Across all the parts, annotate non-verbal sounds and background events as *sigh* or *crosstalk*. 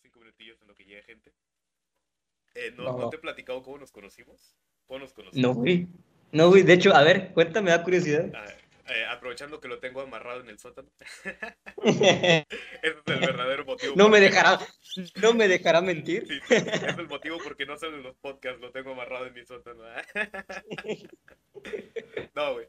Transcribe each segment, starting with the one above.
cinco minutillos en lo que llega gente. Eh, ¿no, ¿no, te he platicado cómo nos conocimos? ¿Cómo nos conocimos? No, güey. No, güey. De hecho, a ver, cuéntame, da curiosidad. Ah, eh, aprovechando que lo tengo amarrado en el sótano. *laughs* Ese es el verdadero motivo. No me dejará, no me dejará mentir. Sí, sí, es el motivo porque no salen los podcasts, lo tengo amarrado en mi sótano. *laughs* no, güey.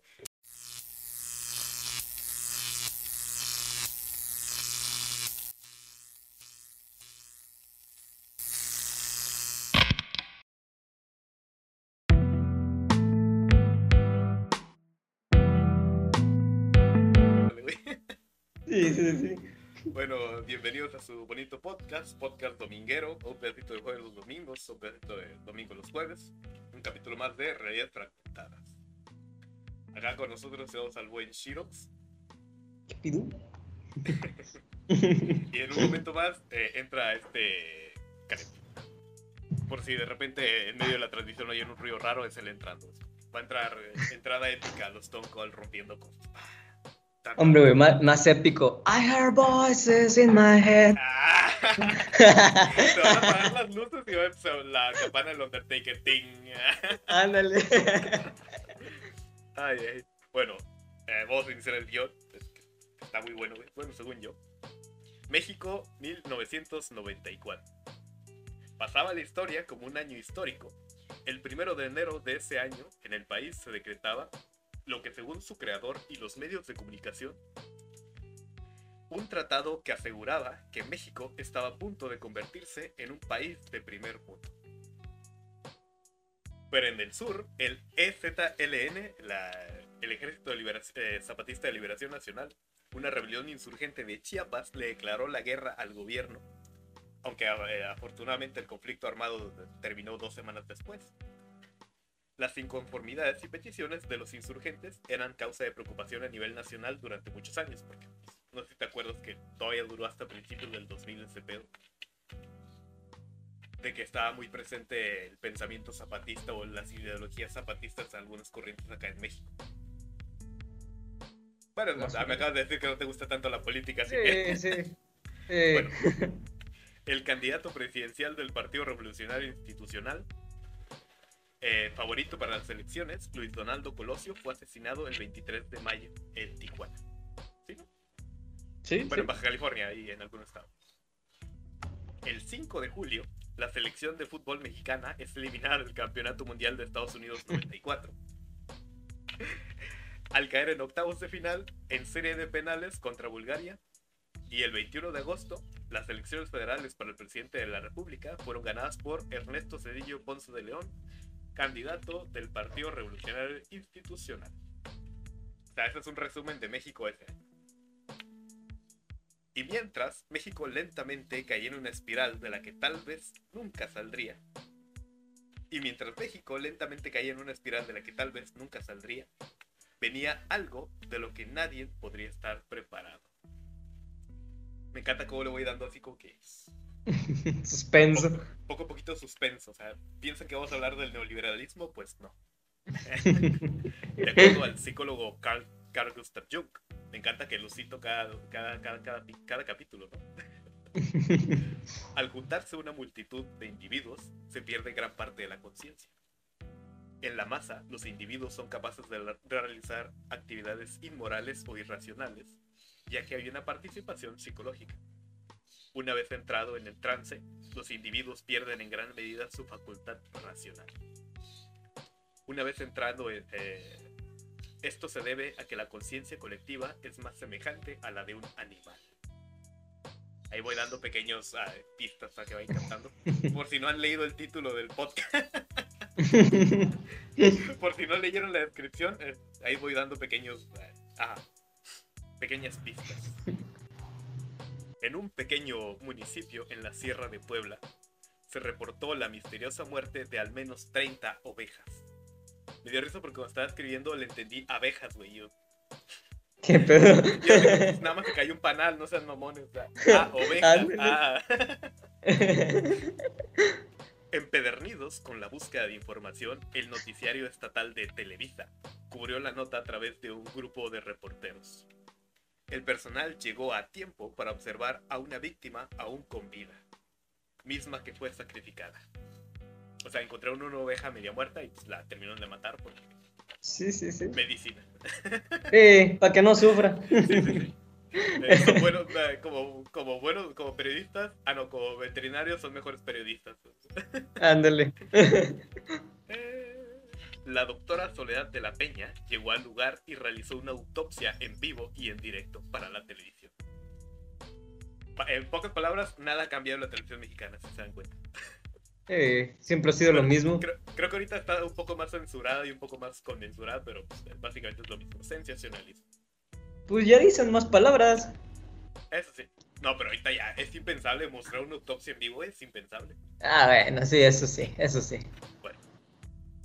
Bueno, bienvenidos a su bonito podcast, podcast dominguero, un pedacito de jueves los domingos, un pedacito de domingo los jueves, un capítulo más de Realidades Fragmentadas. Acá con nosotros tenemos al buen Shirox. Y en un momento más eh, entra este. Por si de repente en medio de la transmisión hay un ruido raro, es él entrando. Va a entrar eh, entrada épica, los Stone Cold rompiendo cosas. Hombre, güey, más, más, épico. I hear voices in my head. Ah, *laughs* se van a apagar las luces y va a empezar la campana del Undertaker. Ting. *laughs* Ándale. Ay, ay. Bueno, eh, vamos a iniciar el guion. Está muy bueno, güey. Bueno, según yo. México, 1994. Pasaba la historia como un año histórico. El primero de enero de ese año, en el país se decretaba lo que según su creador y los medios de comunicación, un tratado que aseguraba que México estaba a punto de convertirse en un país de primer mundo. Pero en el sur, el EZLN, la, el Ejército de eh, Zapatista de Liberación Nacional, una rebelión insurgente de Chiapas, le declaró la guerra al gobierno, aunque eh, afortunadamente el conflicto armado terminó dos semanas después. Las inconformidades y peticiones de los insurgentes eran causa de preocupación a nivel nacional durante muchos años, porque pues, no sé si te acuerdas que todavía duró hasta principios del 2000 ese pedo. De que estaba muy presente el pensamiento zapatista o las ideologías zapatistas en algunas corrientes acá en México. Bueno, no, me acabas de decir que no te gusta tanto la política, así sí, que... Sí, *laughs* Bueno, el candidato presidencial del Partido Revolucionario Institucional eh, favorito para las elecciones, Luis Donaldo Colosio, fue asesinado el 23 de mayo en Tijuana. ¿Sí? No? Sí. Bueno, sí. en Baja California y en algún estado. El 5 de julio, la selección de fútbol mexicana es eliminada del Campeonato Mundial de Estados Unidos 94. *laughs* Al caer en octavos de final en serie de penales contra Bulgaria. Y el 21 de agosto, las elecciones federales para el presidente de la República fueron ganadas por Ernesto Cedillo Ponce de León, candidato del Partido Revolucionario Institucional. O sea, ese es un resumen de México ese. Y mientras, México lentamente caía en una espiral de la que tal vez nunca saldría. Y mientras México lentamente caía en una espiral de la que tal vez nunca saldría, venía algo de lo que nadie podría estar preparado. Me encanta cómo le voy dando así como *laughs* Suspenso. poco, poco a poquito suspenso. O sea, piensan que vamos a hablar del neoliberalismo, pues no. *laughs* de acuerdo al psicólogo Carl, Carl Gustav Jung, me encanta que lo cito cada, cada, cada, cada, cada capítulo, ¿no? *laughs* al juntarse una multitud de individuos, se pierde gran parte de la conciencia. En la masa, los individuos son capaces de realizar actividades inmorales o irracionales, ya que hay una participación psicológica. Una vez entrado en el trance, los individuos pierden en gran medida su facultad racional. Una vez entrando, en, eh, esto se debe a que la conciencia colectiva es más semejante a la de un animal. Ahí voy dando pequeños uh, pistas para que vayan cantando. *laughs* Por si no han leído el título del podcast. *laughs* Por si no leyeron la descripción, eh, ahí voy dando pequeños. Uh, pequeñas pistas. En un pequeño municipio en la Sierra de Puebla, se reportó la misteriosa muerte de al menos 30 ovejas. Me dio risa porque cuando estaba escribiendo le entendí abejas, güey. Yo... ¿Qué pedo? *laughs* Yo pues nada más que cayó un panal, no sean mamones. Ah, *laughs* ovejas. Ah. *laughs* Empedernidos con la búsqueda de información, el noticiario estatal de Televisa cubrió la nota a través de un grupo de reporteros. El personal llegó a tiempo para observar a una víctima aún con vida. misma que fue sacrificada. O sea, encontraron una oveja media muerta y pues, la terminaron de matar porque Sí, sí, sí. medicina. Sí, para que no sufra. *laughs* Sí, sí, sí. Eh, son buenos, eh, como, como buenos, como periodistas, ah no, como veterinarios son mejores periodistas. Ándale. *laughs* Eh, La doctora Soledad de la Peña llegó al lugar y realizó una autopsia en vivo y en directo para la televisión. En pocas palabras, nada ha cambiado en la televisión mexicana, si se dan cuenta. Eh, siempre ha sido lo mismo. Creo, creo que ahorita está un poco más censurada y un poco más conmensurada, pero pues, básicamente es lo mismo. Sensacionalismo. Pues ya dicen más palabras. Eso sí. No, pero ahorita ya es impensable mostrar una autopsia en vivo, es impensable. Ah, bueno, sí, eso sí, eso sí.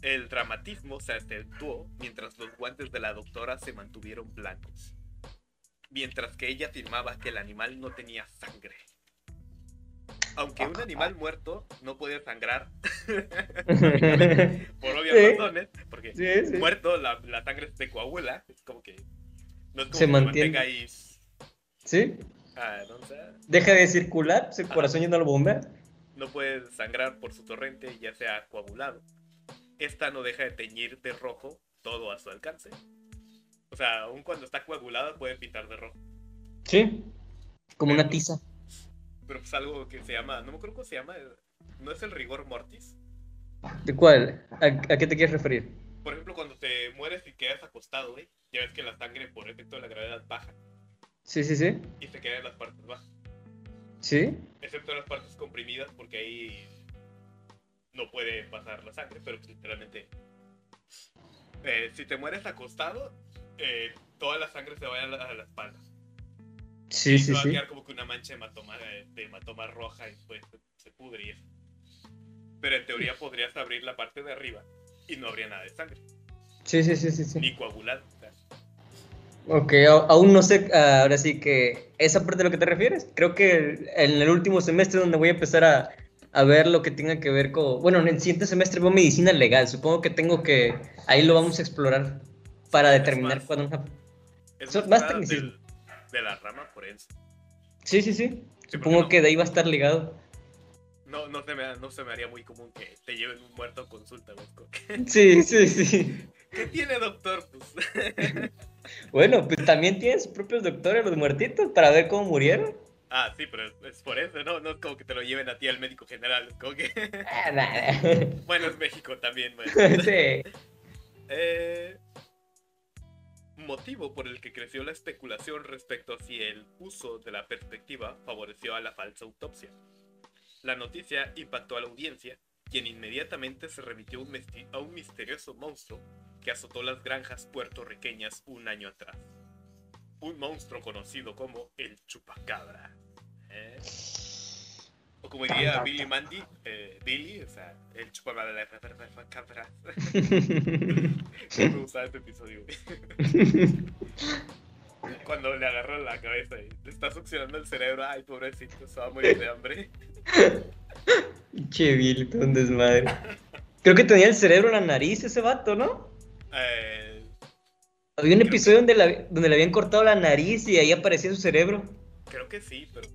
El dramatismo se acentuó mientras los guantes de la doctora se mantuvieron blancos, mientras que ella afirmaba que el animal no tenía sangre. Aunque un animal muerto no puede sangrar, *laughs* por obvias Sí. razones, porque Sí, sí. muerto la, la sangre se coagula, es como que no es como Se que mantiene. mantenga ahí. Sí, ah, ¿no? O sea, deja de circular, su corazón ya no lo bombea. no puede sangrar por su torrente, ya sea coagulado. Esta no deja de teñir de rojo todo a su alcance. O sea, aun cuando está coagulada puede pintar de rojo. Sí, como una tiza. Pero pues algo que se llama, no me acuerdo cómo se llama, no es el rigor mortis. ¿De cuál? ¿A, a qué te quieres referir? Por ejemplo, cuando te mueres y quedas acostado, güey, ya ves que la sangre por efecto de la gravedad baja Sí, sí, sí. y se queda en las partes bajas. Sí. Excepto en las partes comprimidas porque ahí no puede pasar la sangre, pero pues, literalmente... eh, si te mueres acostado, eh, toda la sangre se va a la, a la espalda. Sí, y sí, va a sí. quedar como que una mancha de hematoma, eh, de hematoma roja y pues se, pudre y eso. Pero en teoría podrías abrir la parte de arriba y no habría nada de sangre, Sí, sí, sí, sí, sí. ni coagulado. Ok, aún no sé, ah, ahora sí que esa parte de lo que te refieres. Creo que en el último semestre donde voy a empezar a, a ver lo que tenga que ver con, bueno, en el siguiente semestre veo medicina legal. Supongo que tengo que, ahí lo vamos a explorar para Es determinar cuándo es más tecnicismo. del- de la rama forense. Sí, sí, sí. Supongo no- que de ahí va a estar ligado. No, no, se me, no se me haría muy común que te lleven un muerto a consulta, que, *laughs* Sí, sí, sí. ¿Qué tiene, doctor? Pues, *laughs* Bueno, pues también tienen sus propios doctores los muertitos para ver cómo murieron. Ah, sí, pero es, por eso, ¿no? No es como que te lo lleven a ti al médico general. Es como que. Ah, nada. *laughs* bueno, es México también, güey. *laughs* Sí. Eh, motivo por el que creció la especulación respecto a si el uso de la perspectiva favoreció a la falsa autopsia. La noticia impactó a la audiencia, quien inmediatamente se remitió a un misterioso monstruo que azotó las granjas puertorriqueñas un año atrás. Un monstruo conocido como el chupacabra. ¿eh? O como diría Billy Mandy, eh, Billy, o sea, el chupacabra. *laughs* Me gustaba este episodio. Cuando le agarra la cabeza y le está succionando el cerebro, ay, pobrecito, se va a morir de hambre. Che, Billy, un desmadre. Creo que tenía el cerebro en la nariz ese vato, ¿no? Eh, Había un Creo episodio donde, la- donde le habían cortado la nariz y ahí aparecía su cerebro. creo que sí, pero.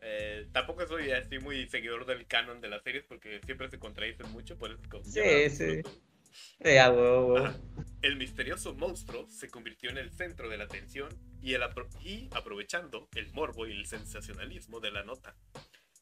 eh, tampoco soy así muy seguidor del canon de las series porque siempre se contradicen mucho, por eso Sí, sí. no, Eh, ah. El misterioso monstruo se convirtió en el centro de la atención y, el apro- y aprovechando el morbo y el sensacionalismo de la nota.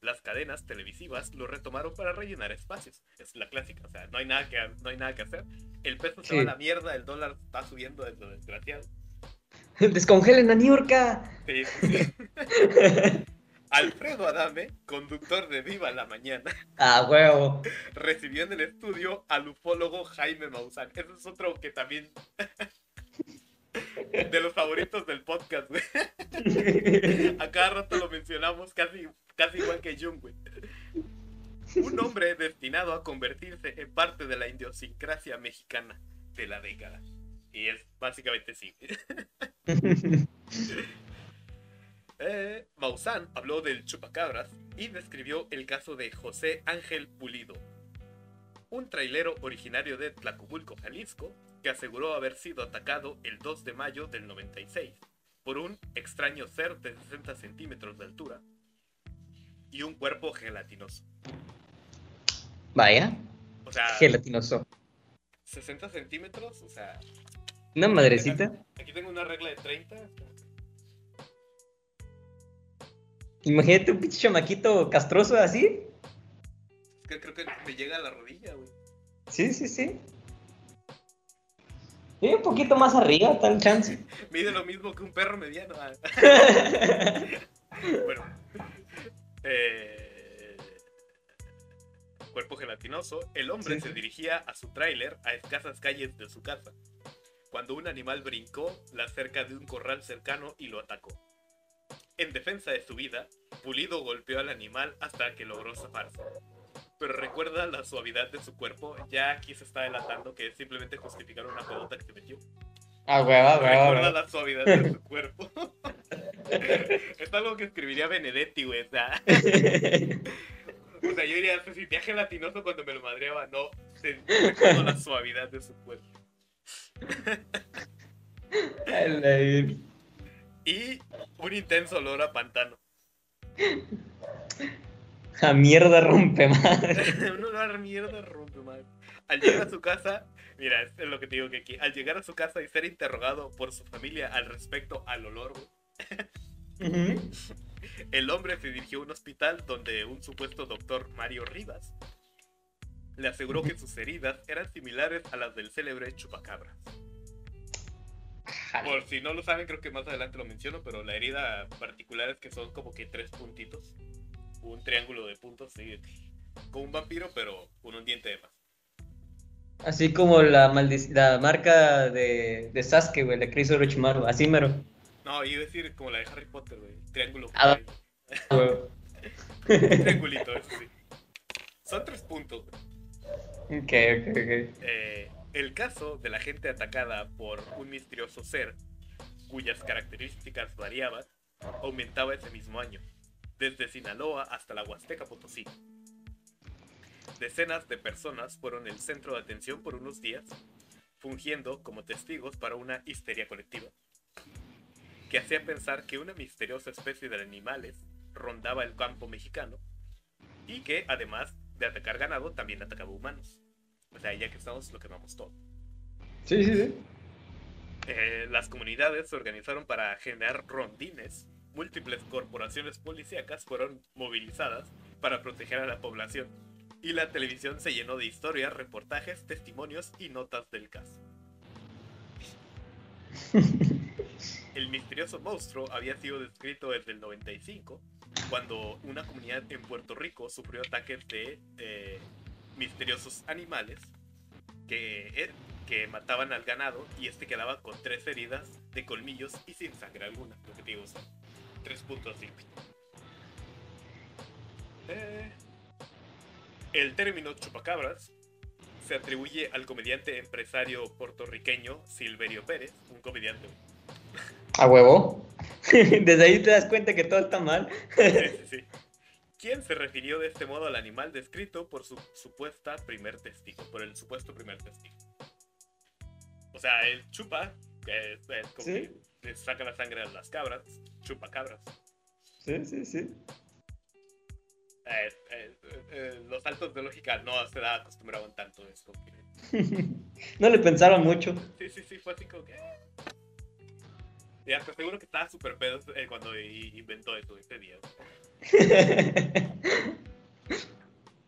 Las cadenas televisivas lo retomaron para rellenar espacios. Es la clásica, o sea, no hay nada que, no hay nada que hacer. El peso se va a la mierda, el dólar está subiendo desde lo desgraciado. *laughs* Descongelen a Niurka. Sí, sí, sí. *laughs* Alfredo Adame, conductor de Viva la Mañana, Ah, huevo. recibió en el estudio al ufólogo Jaime Maussan. Ese es otro que también. *laughs* de los favoritos del podcast, güey. A cada rato lo mencionamos casi, casi igual que Jung, güey. Un hombre destinado a convertirse en parte de la idiosincrasia mexicana de la década. Y es básicamente sí. *laughs* Eh, Maussan habló del chupacabras y describió el caso de José Ángel Pulido, un trailero originario de Tlacomulco, Jalisco, que aseguró haber sido atacado el 2 de mayo del 96 por un extraño ser de 60 centímetros de altura y un cuerpo gelatinoso. Vaya. O sea, gelatinoso. 60 centímetros, o sea. Una madrecita. Aquí tengo una regla de 30. Imagínate un pinche chamaquito castroso así. Es que creo que me llega a la rodilla, güey. Sí, sí, sí. Y un poquito más arriba, tal chance. *laughs* Mide lo mismo que un perro mediano. ah. *laughs* bueno. Eh, cuerpo gelatinoso. El hombre Sí, se dirigía a su tráiler a escasas calles de su casa. Cuando un animal brincó la cerca de un corral cercano y lo atacó. En defensa de su vida, Pulido golpeó al animal hasta que logró zafarse. Pero recuerda la suavidad de su cuerpo, ya aquí se está delatando que es simplemente justificar una pelota que se metió. Ah, hueva, hueva, Recuerda hueva. la suavidad de su cuerpo. *laughs* es algo que escribiría Benedetti, güey. O sea, *laughs* o sea, yo diría, se sentía gelatinoso cuando me lo madreaba. No, se recuerdo la suavidad de su cuerpo. *laughs* Y un intenso olor a pantano. A mierda rompe madre. *laughs* un olor a mierda rompe, madre. Al llegar a su casa, mira, es lo que te digo que aquí. Al llegar a su casa y ser interrogado por su familia al respecto al olor, güey, El hombre se dirigió a un hospital donde un supuesto doctor Mario Rivas le aseguró que sus heridas eran similares a las del célebre chupacabras. Por si no lo saben, creo que más adelante lo menciono, pero la herida particular es que son como que tres puntitos. Un triángulo de puntos, sí, como un vampiro, pero con un diente de más. Así como la, la marca de, de Sasuke, güey, de Chris Orochimaru. Así mero. No, iba a decir como la de Harry Potter, güey. Triángulo. Ah. Huevo. *laughs* Triangulito, eso sí. Son tres puntos, güey. Ok, ok, ok. Eh, el caso de la gente atacada por un misterioso ser, cuyas características variaban, aumentaba ese mismo año, desde Sinaloa hasta la Huasteca Potosí. Decenas de personas fueron el centro de atención por unos días, fungiendo como testigos para una histeria colectiva, que hacía pensar que una misteriosa especie de animales rondaba el campo mexicano y que, además de atacar ganado, también atacaba humanos. O sea, ya que estamos, lo quemamos todo. Sí, sí, sí. Eh, las comunidades se organizaron para generar rondines. Múltiples corporaciones policíacas fueron movilizadas para proteger a la población. Y la televisión se llenó de historias, reportajes, testimonios y notas del caso. *laughs* El misterioso monstruo había sido descrito desde el 95, cuando una comunidad en Puerto Rico sufrió ataques de eh, misteriosos animales que, eh, que mataban al ganado y este quedaba con tres heridas de colmillos y sin sangre alguna. Lo que te digo, son tres puntos limpios. Eh, el término chupacabras se atribuye al comediante empresario puertorriqueño Silverio Pérez, un comediante. A huevo. *laughs* Desde ahí te das cuenta que todo está mal. Sí, sí, *laughs* sí. Quien se refirió de este modo al animal descrito por su supuesta primer testigo, por el supuesto primer testigo. O sea, el chupa, que es, es como Sí. que le saca la sangre a las cabras, chupa cabras. Sí, sí, sí. Eh, eh, eh, los saltos de lógica no se da acostumbraban tanto a esto. que- *laughs* No le pensaron mucho. Sí, sí, sí, fue así como que. Ya, te aseguro que estaba súper pedo eh, cuando inventó eso ese día. *laughs*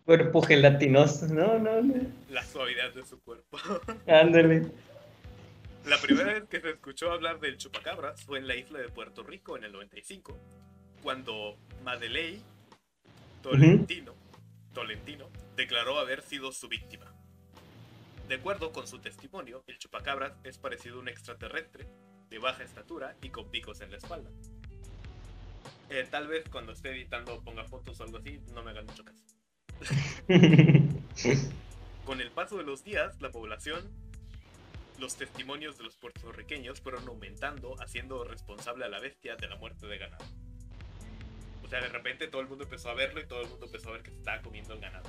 Cuerpo gelatinoso. No, no, no. La suavidad de su cuerpo. *laughs* Ándale. La primera vez que se escuchó hablar del chupacabras fue en la isla de Puerto Rico en el 95, cuando Madeley Tolentino, Tolentino declaró haber sido su víctima. De acuerdo con su testimonio, el chupacabras es parecido a un extraterrestre de baja estatura y con picos en la espalda. Eh, tal vez cuando esté editando ponga fotos o algo así, no me hagan mucho caso. *laughs* Con el paso de los días, la población, los testimonios de los puertorriqueños fueron aumentando, haciendo responsable a la bestia de la muerte de ganado. O sea, de repente todo el mundo empezó a verlo y todo el mundo empezó a ver que se estaba comiendo el ganado.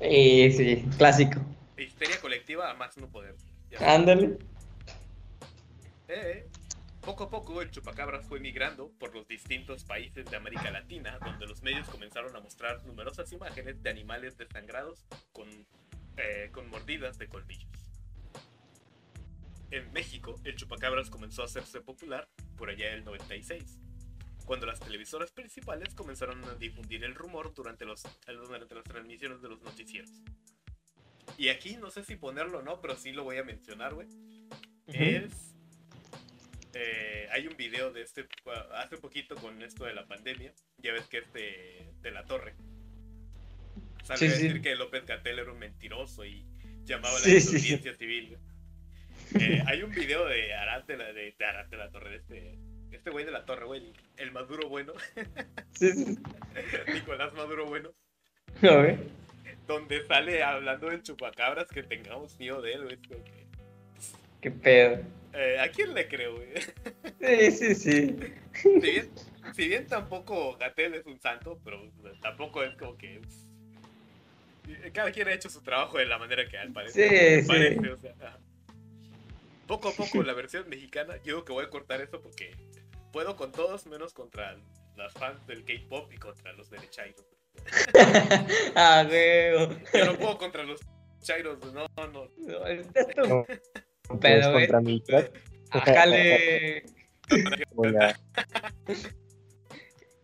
Sí, sí, clásico. histeria colectiva a más no poder. Ándale. Eh, Poco a poco el chupacabras fue migrando por los distintos países de América Latina, donde los medios comenzaron a mostrar numerosas imágenes de animales desangrados con, eh, con mordidas de colmillos. En México, el chupacabras comenzó a hacerse popular por allá del 96, cuando las televisoras principales comenzaron a difundir el rumor durante, los, durante las transmisiones de los noticieros. Y aquí no sé si ponerlo o no, pero sí lo voy a mencionar, güey. Es eh, hay un video de este hace poquito con esto de la pandemia. Ya ves que este de la torre sale a decir que López Gatel era un mentiroso y llamaba a la desobediencia civil. Eh, hay un video de Arad de la, de, de la torre, de este, este güey de la torre, güey, el Maduro bueno. *laughs* Nicolás Maduro bueno. Donde sale hablando del chupacabras que tengamos miedo de él, güey. Qué pedo. Eh, ¿A quién le creo, güey? Sí, sí, sí. Si bien, tampoco Gatel es un santo, pero tampoco es como que. Cada quien ha hecho su trabajo de la manera que al parecer. Sí, sí. O sea, poco a poco la versión mexicana, yo digo que voy a cortar eso porque puedo con todos menos contra las fans del K-pop y contra los derechairos. *laughs* ah, güey. Yo no puedo contra los chairos, no, no. no pero, contra mi *laughs* Ájale.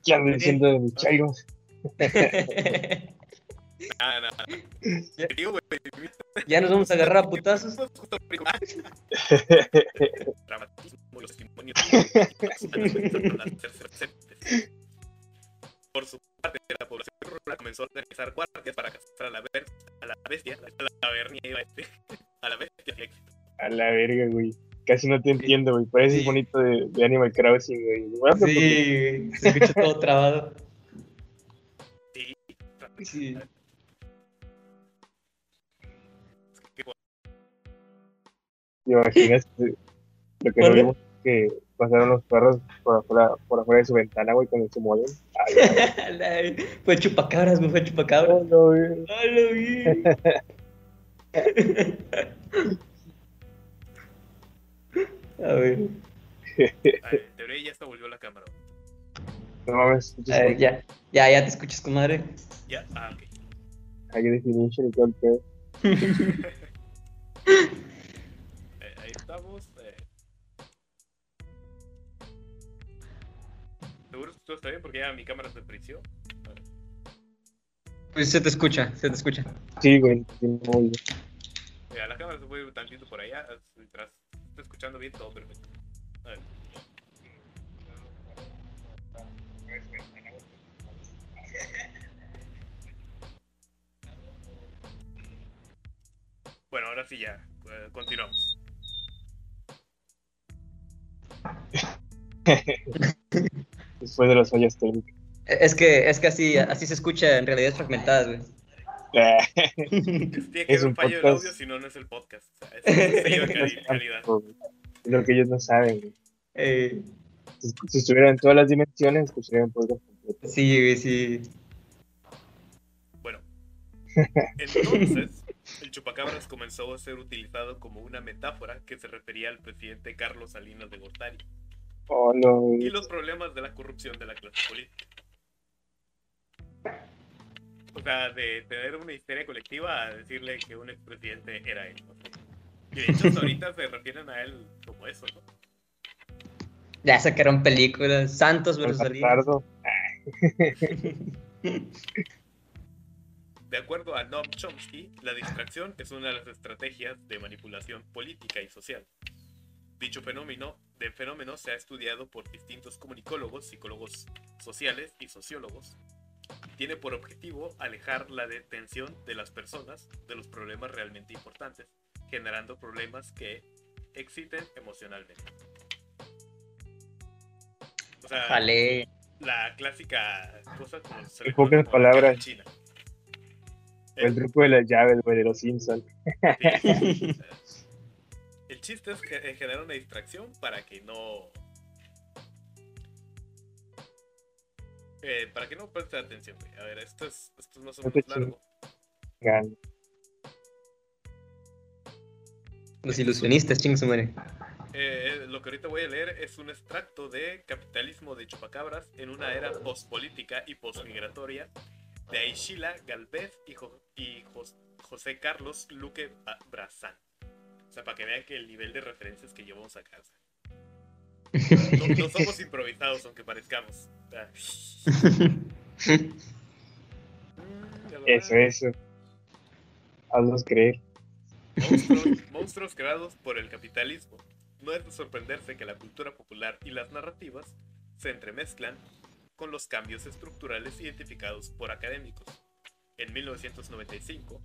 ¿Qué *laughs* diciendo de mis chairos? Nada, *laughs* nada. Ya nos vamos a agarrar a putazos. Por su parte, la población rural comenzó a organizar guardias para cazar a la, a la bestia, a la, vernia, a la bestia a la verga, güey. Casi no te entiendo, güey. Parece sí. bonito de, de, Animal Crossing, güey. sí, se escucha todo trabado. Sí. Sí. ¿Te imaginas lo que no vimos que pasaron los perros por afuera, por afuera de su ventana, güey, cuando se mueven? *laughs* fue chupacabras, güey, fue chupacabras. Oh, no, güey. Oh, lo vi. *laughs* A ver. *laughs* Teoría ya se volvió la cámara. No mames. ya, ya, ya te escuchas, comadre. Ya, ah, ok. High definition y todo el pedo. *laughs* eh, ahí estamos. Eh. ¿Seguro que todo está bien? Porque ya mi cámara se frició. Pues se te escucha, se te escucha. Sí, güey, muy bien. Mira, la cámara se fue tantito por allá, detrás estoy escuchando bien todo perfecto. A ver. Bueno, ahora sí ya, eh, continuamos. *laughs* Después de las fallas técnicas. Es que, es que así, así se escucha en realidad fragmentadas, güey. *laughs* Tiene que haber un, fallo de audio, si no, no es el podcast. O sea, es calidad. Lo que ellos no saben. Eh... Si, estuvieran en todas las dimensiones, escucharían podcast completo. Sí, sí. Bueno, entonces, el chupacabras comenzó a ser utilizado como una metáfora que se refería al presidente Carlos Salinas de Gortari. Oh, no. Y los problemas de la corrupción de la clase política. O sea, de tener una histeria colectiva a decirle que un expresidente era él. Y de hecho, ahorita se refieren a él como eso, ¿no? Ya sacaron películas, Santos versus. De acuerdo a Noam Chomsky, la distracción es una de las estrategias de manipulación política y social. Dicho fenómeno, de fenómeno se ha estudiado por distintos comunicólogos, psicólogos sociales y sociólogos, tiene por objetivo alejar la detención de las personas de los problemas realmente importantes, generando problemas que exciten emocionalmente. O sea, la clásica cosa como se en pocas palabras, China. El, truco de las llaves, güey, de los Simpsons. *laughs* el chiste es que generar una distracción para que no Eh, para que no preste atención, güey. A ver, esto es, esto es más o menos largo. Los ilusionistas, ching su madre. Eh, lo que ahorita voy a leer es un extracto de Capitalismo de Chupacabras en una era postpolítica y postmigratoria de Aishila Galvez y, Jo- y Jos- José Carlos Luque Ba- Brazán. O sea, para que vean que el nivel de referencias que llevamos acá. o sea, no, no *laughs* somos improvisados, aunque parezcamos. Eso, eso. Haznos creer. Monstruos, *laughs* monstruos creados por el capitalismo. No es de sorprenderse que la cultura popular y las narrativas se entremezclan con los cambios estructurales identificados por académicos. En 1995,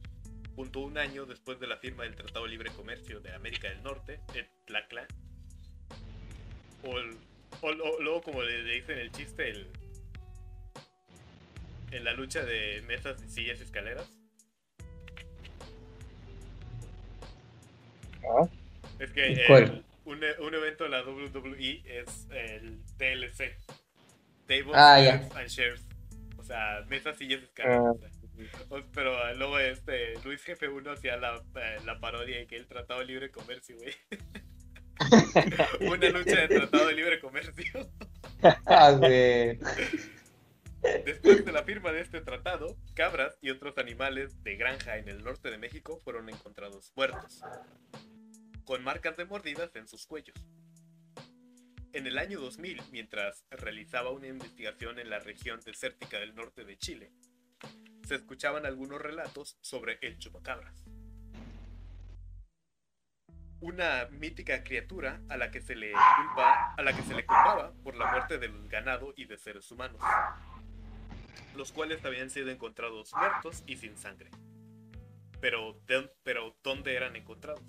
punto un año después de la firma del Tratado de Libre Comercio de América del Norte, el TLACLA, o, el- o luego como le, le dicen el chiste, el, en la lucha de mesas sillas y escaleras, Ah, Es que un, un evento de la WWE es el TLC. Tables, Ah, and Shares. O sea, mesas, sillas, escaleras. Ah. Pero luego este Luis Jefe 1 hacía la, eh, la parodia de que el Tratado de Libre Comercio, güey. *laughs* Una lucha de Tratado de Libre Comercio. Ah. Después de la firma de este tratado, cabras y otros animales de granja en el norte de México fueron encontrados muertos, con marcas de mordidas en sus cuellos. En el año 2000, mientras realizaba una investigación en la región desértica del norte de Chile, se escuchaban algunos relatos sobre el chupacabras. Una mítica criatura a la que se le culpa, a la que se le culpaba por la muerte del ganado y de seres humanos los cuales habían sido encontrados muertos y sin sangre. Pero, de- pero ¿dónde eran encontrados?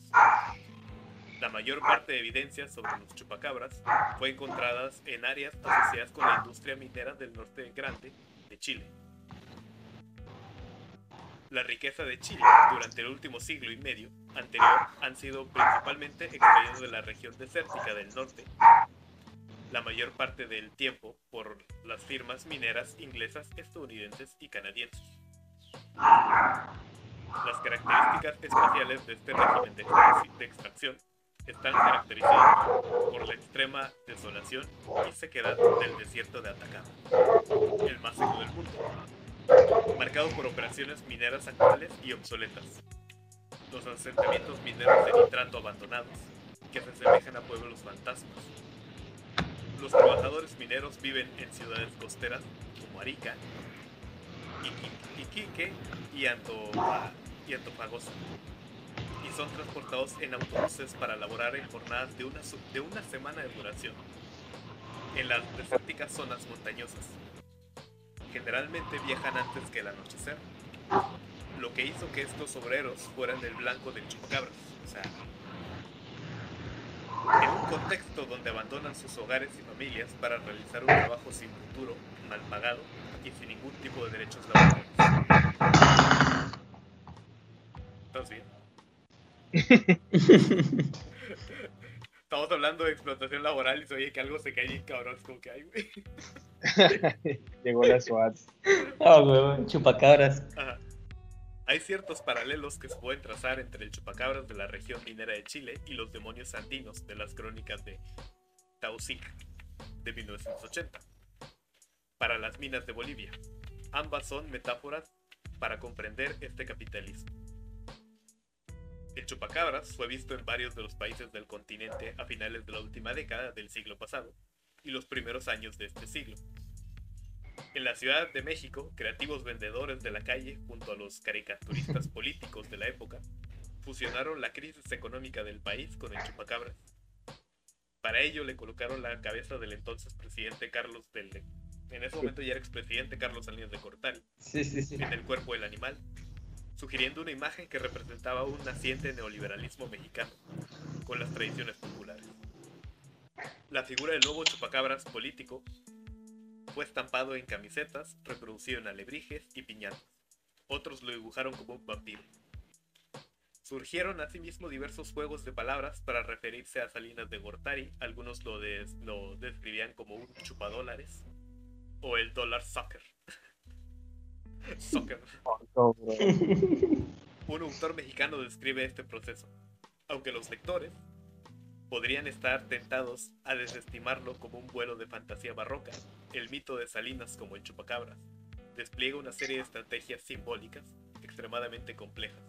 La mayor parte de evidencias sobre los chupacabras fue encontradas en áreas asociadas con la industria minera del norte grande de Chile. La riqueza de Chile durante el último siglo y medio anterior han sido principalmente extraídos de la región desértica del norte la mayor parte del tiempo por las firmas mineras inglesas, estadounidenses y canadienses. Las características espaciales de este régimen de, extrac- de extracción están caracterizadas por la extrema desolación y sequedad del desierto de Atacama, el más seco del mundo, marcado por operaciones mineras actuales y obsoletas. Los asentamientos mineros de nitrato abandonados, que se asemejan a pueblos fantasmas, los trabajadores mineros viven en ciudades costeras como Arica, Iqui- Iquique y, Antofa- y. Y son transportados en autobuses para laborar en jornadas de una, de una semana de duración en las desérticas zonas montañosas. Generalmente viajan antes que el anochecer, lo que hizo que estos obreros fueran el blanco del chupacabras. O sea, en un contexto donde abandonan sus hogares y familias para realizar un trabajo sin futuro, mal pagado y sin ningún tipo de derechos laborales. ¿Estás bien? *laughs* Estamos hablando de explotación laboral y se oye que algo se cae bien cabrón, es como que hay, güey. *laughs* Llegó la SWAT. Ah, güey. Chupacabras. Ajá. Hay ciertos paralelos que se pueden trazar entre el chupacabras de la región minera de Chile y los demonios andinos de las crónicas de Tauzic de 1980. Para las minas de Bolivia. Ambas son metáforas para comprender este capitalismo. El chupacabras fue visto en varios de los países del continente a finales de la última década del siglo pasado y los primeros años de este siglo. En la Ciudad de México, creativos vendedores de la calle, junto a los caricaturistas *laughs* políticos de la época, fusionaron la crisis económica del país con el chupacabras. Para ello le colocaron la cabeza del entonces presidente Carlos del... En ese momento ya era expresidente Carlos Salinas de Cortari, Sí, sí, sí. en el cuerpo del animal, sugiriendo una imagen que representaba un naciente neoliberalismo mexicano, con las tradiciones populares. La figura del lobo chupacabras político fue estampado en camisetas, reproducido en alebrijes y piñatas. Otros lo dibujaron como un vampiro. Surgieron asimismo diversos juegos de palabras para referirse a Salinas de Gortari. Algunos lo, des- lo describían como un chupadólares o el dólar soccer. *laughs* soccer. *laughs* Un autor mexicano describe este proceso, aunque los lectores podrían estar tentados a desestimarlo como un vuelo de fantasía barroca. El mito de Salinas como el chupacabras despliega una serie de estrategias simbólicas extremadamente complejas,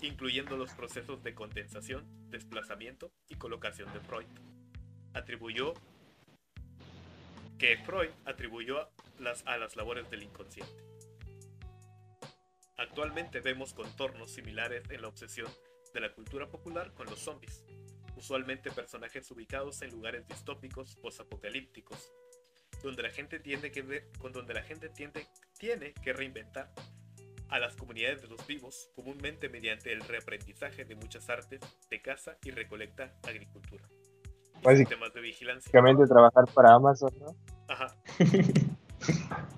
incluyendo los procesos de condensación, desplazamiento y colocación de Freud. Atribuyó que Freud atribuyó a las labores del inconsciente. Actualmente vemos contornos similares en la obsesión de la cultura popular con los zombies, usualmente personajes ubicados en lugares distópicos posapocalípticos, donde la gente tiene que ver, con donde la gente tiene, tiene que reinventar a las comunidades de los vivos, comúnmente mediante el reaprendizaje de muchas artes de caza y recolecta agricultura. Y sistemas de vigilancia. Básicamente trabajar para Amazon, ¿no? Ajá. *laughs*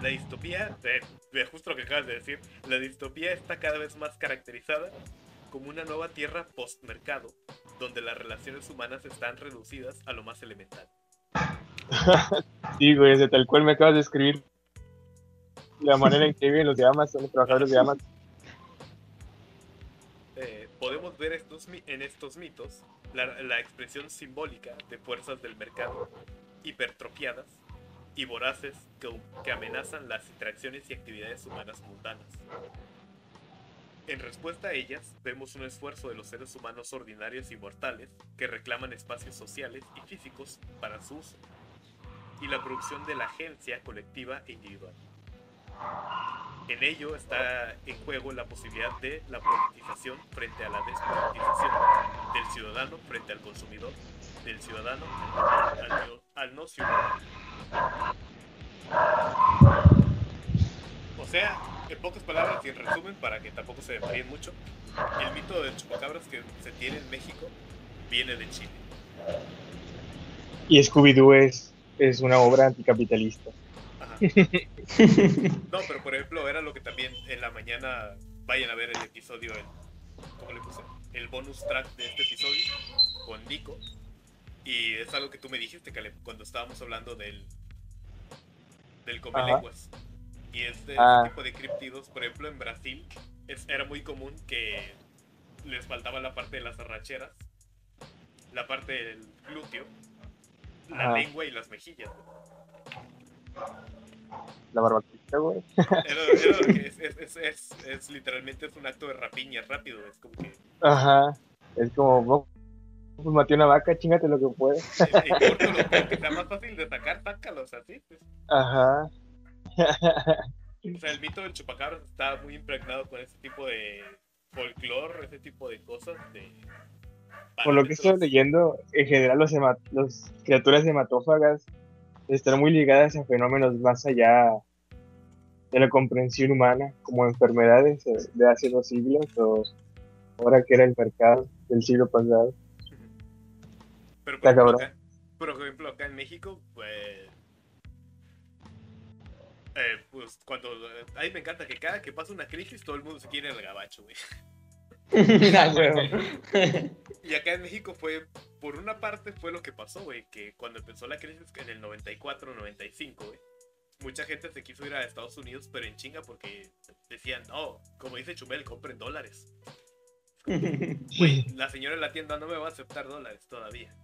La distopía, de, justo lo que acabas de decir, la distopía está cada vez más caracterizada como una nueva tierra post-mercado, donde las relaciones humanas están reducidas a lo más elemental. *laughs* sí, güey, tal cual me acabas de escribir la manera en que viven los de Amazon, los trabajadores de Amazon. Eh, podemos ver estos, en estos mitos la, la expresión simbólica de fuerzas del mercado hipertrofiadas y voraces que, amenazan las interacciones y actividades humanas mundanas. En respuesta a ellas, vemos un esfuerzo de los seres humanos ordinarios y mortales que reclaman espacios sociales y físicos para su uso, y la producción de la agencia colectiva e individual. En ello está en juego la posibilidad de la politización frente a la despolitización, del ciudadano frente al consumidor, del ciudadano al no ciudadano. O sea, en pocas palabras y en resumen, para que tampoco se varíen mucho, el mito de chupacabras que se tiene en México viene de Chile. Y Scooby-Doo es, es una obra anticapitalista. *laughs* No, pero por ejemplo, era lo que también en la mañana vayan a ver el episodio, el, ¿cómo le puse? El bonus track de este episodio con Nico. Y es algo que tú me dijiste, cuando estábamos hablando del, del come lenguas. Y este, ah. tipo de criptidos, por ejemplo, en Brasil era muy común que les faltaba la parte de las arracheras, la parte del glúteo, la lengua y las mejillas. La barbatita, güey. es, es, es, literalmente es un acto de rapiña rápido, es como que... Ajá, es como, pues maté una vaca, chingate lo que puedes. Y, que sea más fácil de sacar, sácalos así. Ajá. O sea, el mito del chupacabras está muy impregnado con ese tipo de folclore, ese tipo de cosas. De... Por lo que estoy leyendo, en general los, los criaturas hematófagas están muy ligadas a fenómenos más allá de la comprensión humana, como enfermedades de hace dos siglos o ahora que era el mercado del siglo pasado. Pero por, ejemplo, acá, por ejemplo, acá en México, pues. Eh, pues cuando. A mí me encanta que cada que pasa una crisis, todo el mundo se quiere el gabacho, güey. *laughs* *laughs* y acá en México fue, por una parte fue lo que pasó, güey, que cuando empezó la crisis en el 94, 95, güey, mucha gente se quiso ir a Estados Unidos, pero en chinga porque decían, no, como dice Chumel, compren dólares. La señora en la tienda no me va a aceptar dólares todavía.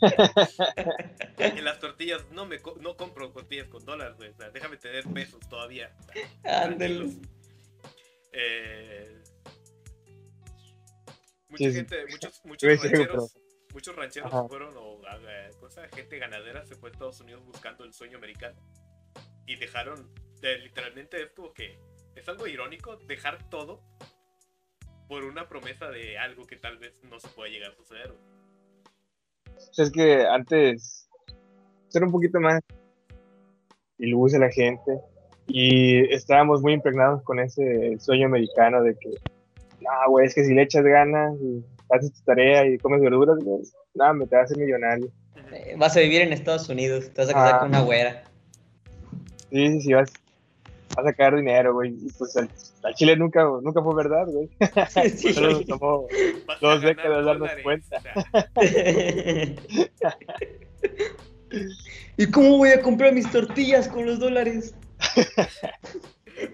*laughs* en las tortillas no me no compro tortillas con dólares, déjame tener pesos todavía. Eh, mucha gente, muchos, muchos rancheros, muchos rancheros fueron, o cosa, gente ganadera se fue a Estados Unidos buscando el sueño americano. Y dejaron, literalmente es como que es algo irónico dejar todo por una promesa de algo que tal vez no se pueda llegar a suceder. es que antes era un poquito más ilusa la gente y estábamos muy impregnados con ese sueño americano de que, no, güey, es que si le echas ganas y haces tu tarea y comes verduras, pues, nada, me te vas a hacer millonario. Eh, vas a vivir en Estados Unidos, te vas a casar con una güera. Sí, sí, sí, vas, a sacar dinero, güey. Y pues al, Chile nunca, nunca fue verdad, güey. *laughs* Sí. Nosotros tomó dos décadas de darnos cuenta. *laughs* ¿Y cómo voy a comprar mis tortillas con los dólares? *laughs*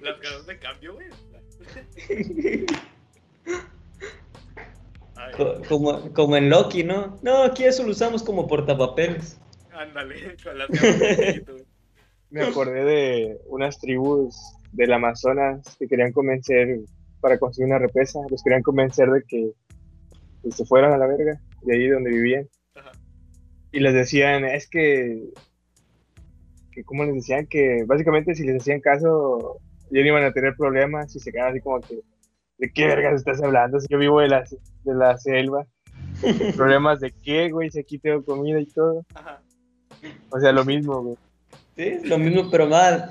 Las ganas de cambio, güey. Co- Como, como en Loki, ¿no? No, aquí eso lo usamos como portapapeles. Ándale, con las gafas de. Me acordé de unas tribus del Amazonas que querían convencer para construir una represa, los querían convencer de que pues, se fueran a la verga de ahí donde vivían. Ajá. Y les decían, es que, que ¿cómo les decían? Que básicamente si les hacían caso, ya no iban a tener problemas y se quedaban así como que, ¿de qué vergas estás hablando? Si yo vivo de la, de la selva. *laughs* ¿Problemas de qué, güey? Si aquí tengo comida y todo. Ajá. O sea, lo mismo, güey. Sí, lo mismo, pero más.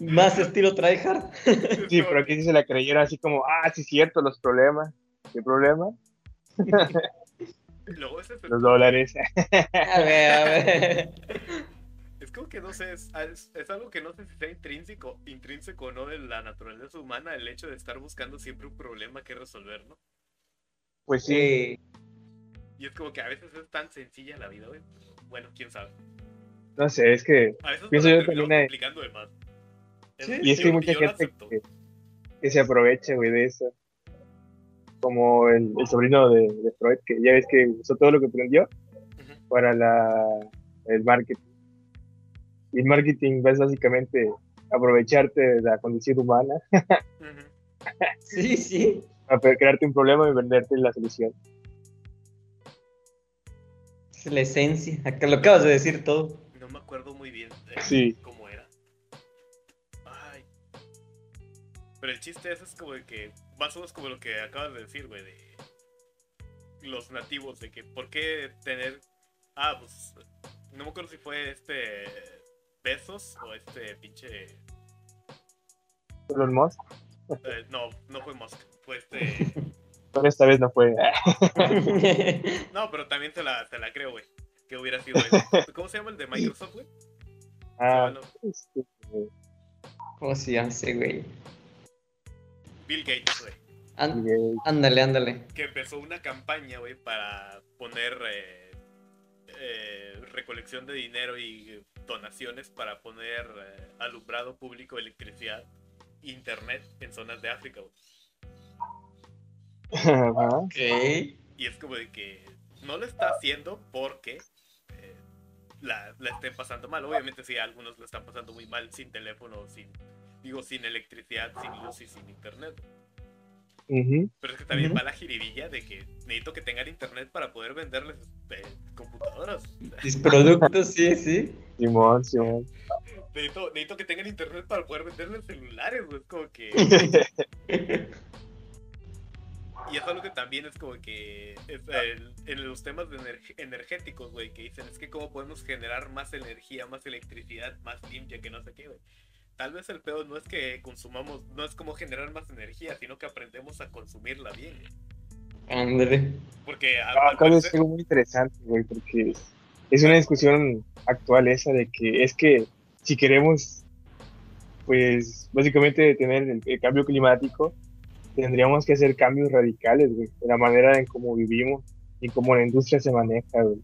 Más estilo tryhard. *laughs* Sí, pero aquí sí se la creyeron así como, ah, sí, cierto, los problemas. ¿Qué problema? *laughs* Los dólares. A ver, a ver. es como que no sé, es, es- es algo que no sé si sea intrínseco, intrínseco o no de la naturaleza humana, el hecho de estar buscando siempre un problema que resolver, ¿no? Pues sí, Sí. Y es como que a veces es tan sencilla la vida, güey. Bueno, quién sabe. No sé, es que. A veces Pienso yo también hay- de más. Es- Sí, Y es que hay mucha gente que, que se aprovecha, güey, de eso. Como el, el sobrino de, de Freud, que ya ves que usó todo lo que aprendió para la, el marketing. Y el marketing es básicamente aprovecharte de la condición humana. Sí, sí. para poder crearte un problema y venderte la solución. Es la esencia. Acá lo acabas de decir todo. No me acuerdo muy bien eh, Sí. cómo era. Ay. Pero el chiste ese es como de que, más o menos como lo que acabas de decir, güey, de los nativos, de que por qué tener... Ah, pues, no me acuerdo si fue este Besos o este pinche... Elon Musk, eh, no, no fue Musk, fue este... *laughs* pero esta vez no fue. *laughs* No, pero también se la, se la creo, güey. Que hubiera sido. *laughs* ¿Cómo se llama el de Microsoft, güey? Ah, este, ¿Cómo se llama ese güey? Bill Gates, güey. Án- güey. ándale, ándale. que empezó una campaña, güey, para poner eh, eh, recolección de dinero y donaciones para poner eh, alumbrado público, electricidad, internet en zonas de África, güey. *laughs* Ok. Y es como de que no lo está haciendo porque la, la estén pasando mal. Obviamente sí, algunos lo están pasando muy mal sin teléfono, sin, digo, sin electricidad, sin luz y sin internet. Pero es que también va la jiribilla de que necesito que tengan internet para poder venderles eh, computadoras. Mis productos, sí, sí. Simón, Simón. Necesito, necesito que tengan internet para poder venderles celulares, güey. Es como que. *laughs* Y es algo que también es como que. es el- en los temas de energéticos, güey, que dicen es que cómo podemos generar más energía, más electricidad, más limpia, que no sé qué, güey. Tal vez el pedo no es que consumamos, no es como generar más energía, sino que aprendemos a consumirla bien. Ándale. Porque a- Ah, al es algo muy interesante, güey, porque es una discusión actual esa de que es que si queremos, pues, básicamente detener el, el cambio climático, tendríamos que hacer cambios radicales, güey, en la manera en cómo vivimos y cómo la industria se maneja, güey.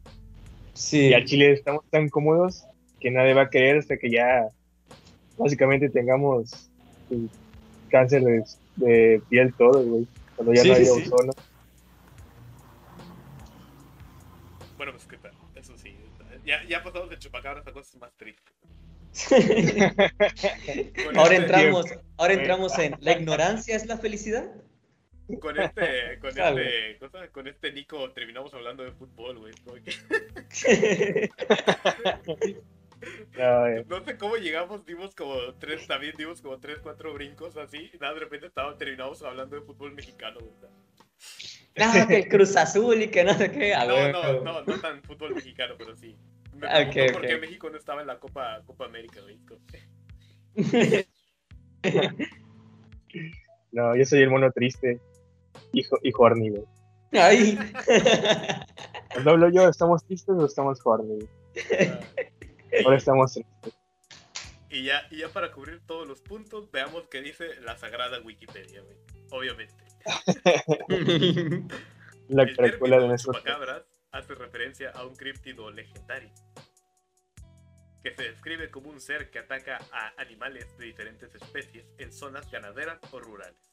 Sí. Y a Chile estamos tan cómodos que nadie va a querer hasta que ya básicamente tengamos pues, cáncer de, de piel todo, güey, cuando ya Sí, no haya sí. ozono. Bueno, pues qué tal, eso sí. Ya, ya pasamos de chupacabras a cosas más tristes. *laughs* Ahora este- entramos, ahora entramos en ¿la ignorancia es la felicidad? Con este, con este, cosa, con este Nico terminamos hablando de fútbol, güey. *laughs* No, No sé cómo llegamos, dimos como tres, también dimos como tres, cuatro brincos así, y nada, de repente estaba, terminamos hablando de fútbol mexicano, güey. No, que el Cruz Azul y que no sé qué. A No, ver, no, no, no tan fútbol mexicano, pero sí. Me preguntó ok, por ok. qué México no estaba en la Copa, Copa América, güey. no, yo soy el mono triste y, jo- y horny, güey. Ay. *laughs* Cuando hablo yo, ¿estamos tristes o estamos horny? Ah, Ahora estamos tristes. Y ya, y ya para cubrir todos los puntos, veamos qué dice la sagrada Wikipedia, güey. Obviamente. *laughs* La El de nuestros chupacabras hace referencia a un críptido legendario que se describe como un ser que ataca a animales de diferentes especies en zonas ganaderas o rurales.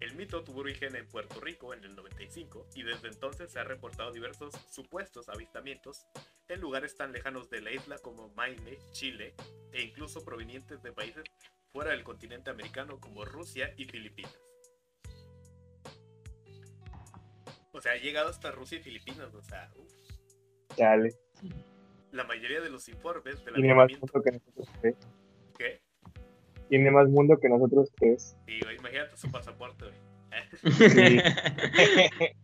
El mito tuvo origen en Puerto Rico en el 95 y desde entonces se han reportado diversos supuestos avistamientos en lugares tan lejanos de la isla como Maine, Chile e incluso provenientes de países fuera del continente americano como Rusia y Filipinas. O sea, ha llegado hasta Rusia y Filipinas, o sea, uf. Chale. La mayoría de los informes del Tiene más mundo que nosotros tres. ¿Qué? Tiene más mundo que nosotros tres. Sí, güey, imagínate su pasaporte, güey. Sí. *laughs*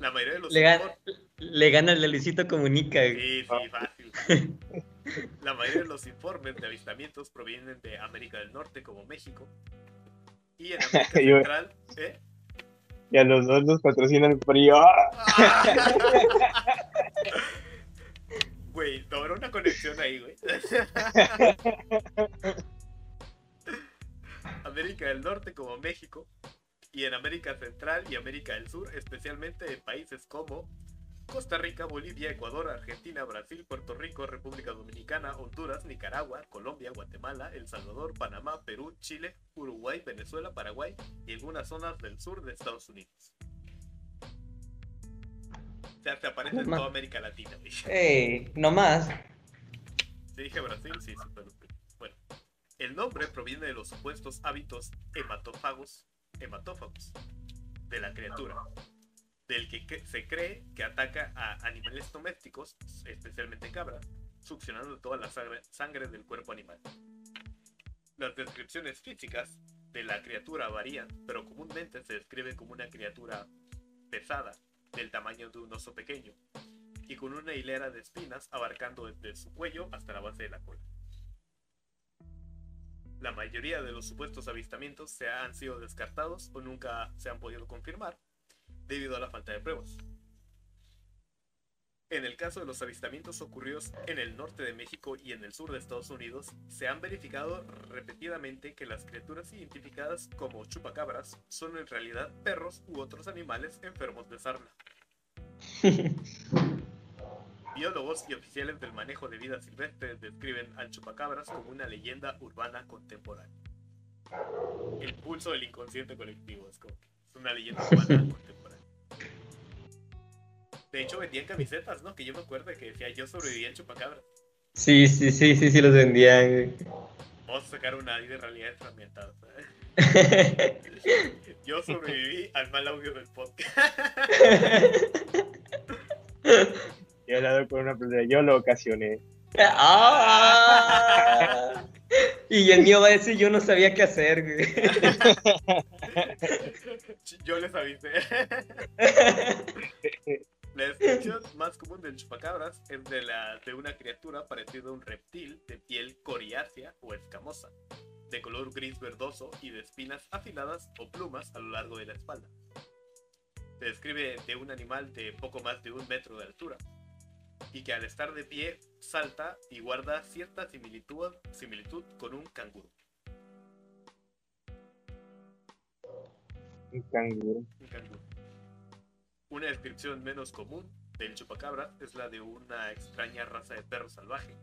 La mayoría de los Le, informes... gana, le gana el de Luisito Comunica. güey. Sí, sí, fácil. fácil. *laughs* La mayoría de los informes de avistamientos provienen de América del Norte, como México. Y en América *laughs* Yo- Central, ¿eh? Y a los dos nos patrocinan el frío. Güey, no habrá una conexión ahí, güey. *laughs* América del Norte, como México. Y en América Central y América del Sur, especialmente en países como Costa Rica, Bolivia, Ecuador, Argentina, Brasil, Puerto Rico, República Dominicana, Honduras, Nicaragua, Colombia, Guatemala, El Salvador, Panamá, Perú, Chile, Uruguay, Venezuela, Paraguay y algunas zonas del sur de Estados Unidos. O sea, se aparece en toda América Latina. *laughs* güey. Ey, no más. Si dije Brasil, sí, pero bueno. El nombre proviene de los supuestos hábitos hematófagos, hematófagos de la criatura, del que que se cree que ataca a animales domésticos, especialmente cabras, succionando toda la sangre, sangre del cuerpo animal. Las descripciones físicas de la criatura varían, pero comúnmente se describe como una criatura pesada, del tamaño de un oso pequeño, y con una hilera de espinas abarcando desde su cuello hasta la base de la cola. La mayoría de los supuestos avistamientos se han sido descartados o nunca se han podido confirmar debido a la falta de pruebas. En el caso de los avistamientos ocurridos en el norte de México y en el sur de Estados Unidos, se han verificado repetidamente que las criaturas identificadas como chupacabras son en realidad perros u otros animales enfermos de sarna. *laughs* Biólogos y oficiales del manejo de vida silvestre describen al chupacabras como una leyenda urbana contemporánea. El pulso del inconsciente colectivo es como que es una leyenda urbana *laughs* contemporánea. De hecho, vendían camisetas, ¿no? Que yo me acuerdo que decía yo sobreviví al chupacabras. Sí, sí, sí, sí, sí los vendían. Vamos a sacar una ahí de realidad fragmentada. *laughs* Yo sobreviví al mal audio del podcast. Yo he hablado con una persona, yo lo ocasioné. Ah. Y el mío va a decir, yo no sabía qué hacer. güey. Yo les avisé. *laughs* La descripción *laughs* más común del chupacabras es de, la, de una criatura parecida a un reptil de piel coriácea o escamosa, de color gris verdoso y de espinas afiladas o plumas a lo largo de la espalda. Se describe de un animal de poco más de un metro de altura y que al estar de pie salta y guarda cierta similitud, similitud con un canguro. Un canguro. Un canguro. Una descripción menos común del chupacabra es la de una extraña raza de perro salvaje.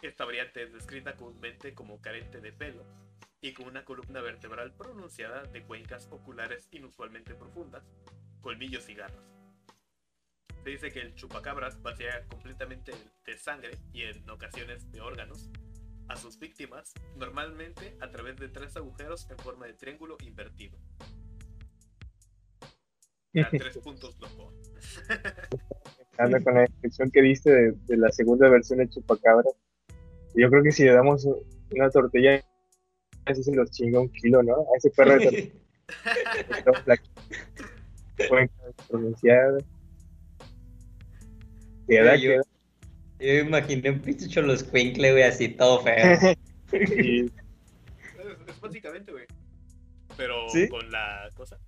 Esta variante es descrita comúnmente como carente de pelo y con una columna vertebral pronunciada de cuencas oculares inusualmente profundas, colmillos y garras. Se dice que el chupacabras vacía completamente de sangre y en ocasiones de órganos a sus víctimas, normalmente a través de tres agujeros en forma de triángulo invertido. A *laughs* tres puntos loco. Ando con la descripción que diste de, de la segunda versión de Chupacabra. Yo creo que si le damos una tortilla, así se los chinga un kilo, ¿no? A ese perro de *laughs* pronunciadas. Queda, yo, queda. yo imaginé un pinche choloscuincle, güey, así todo feo. *laughs* Y Es, es básicamente, güey. Pero ¿Sí? con la cosa.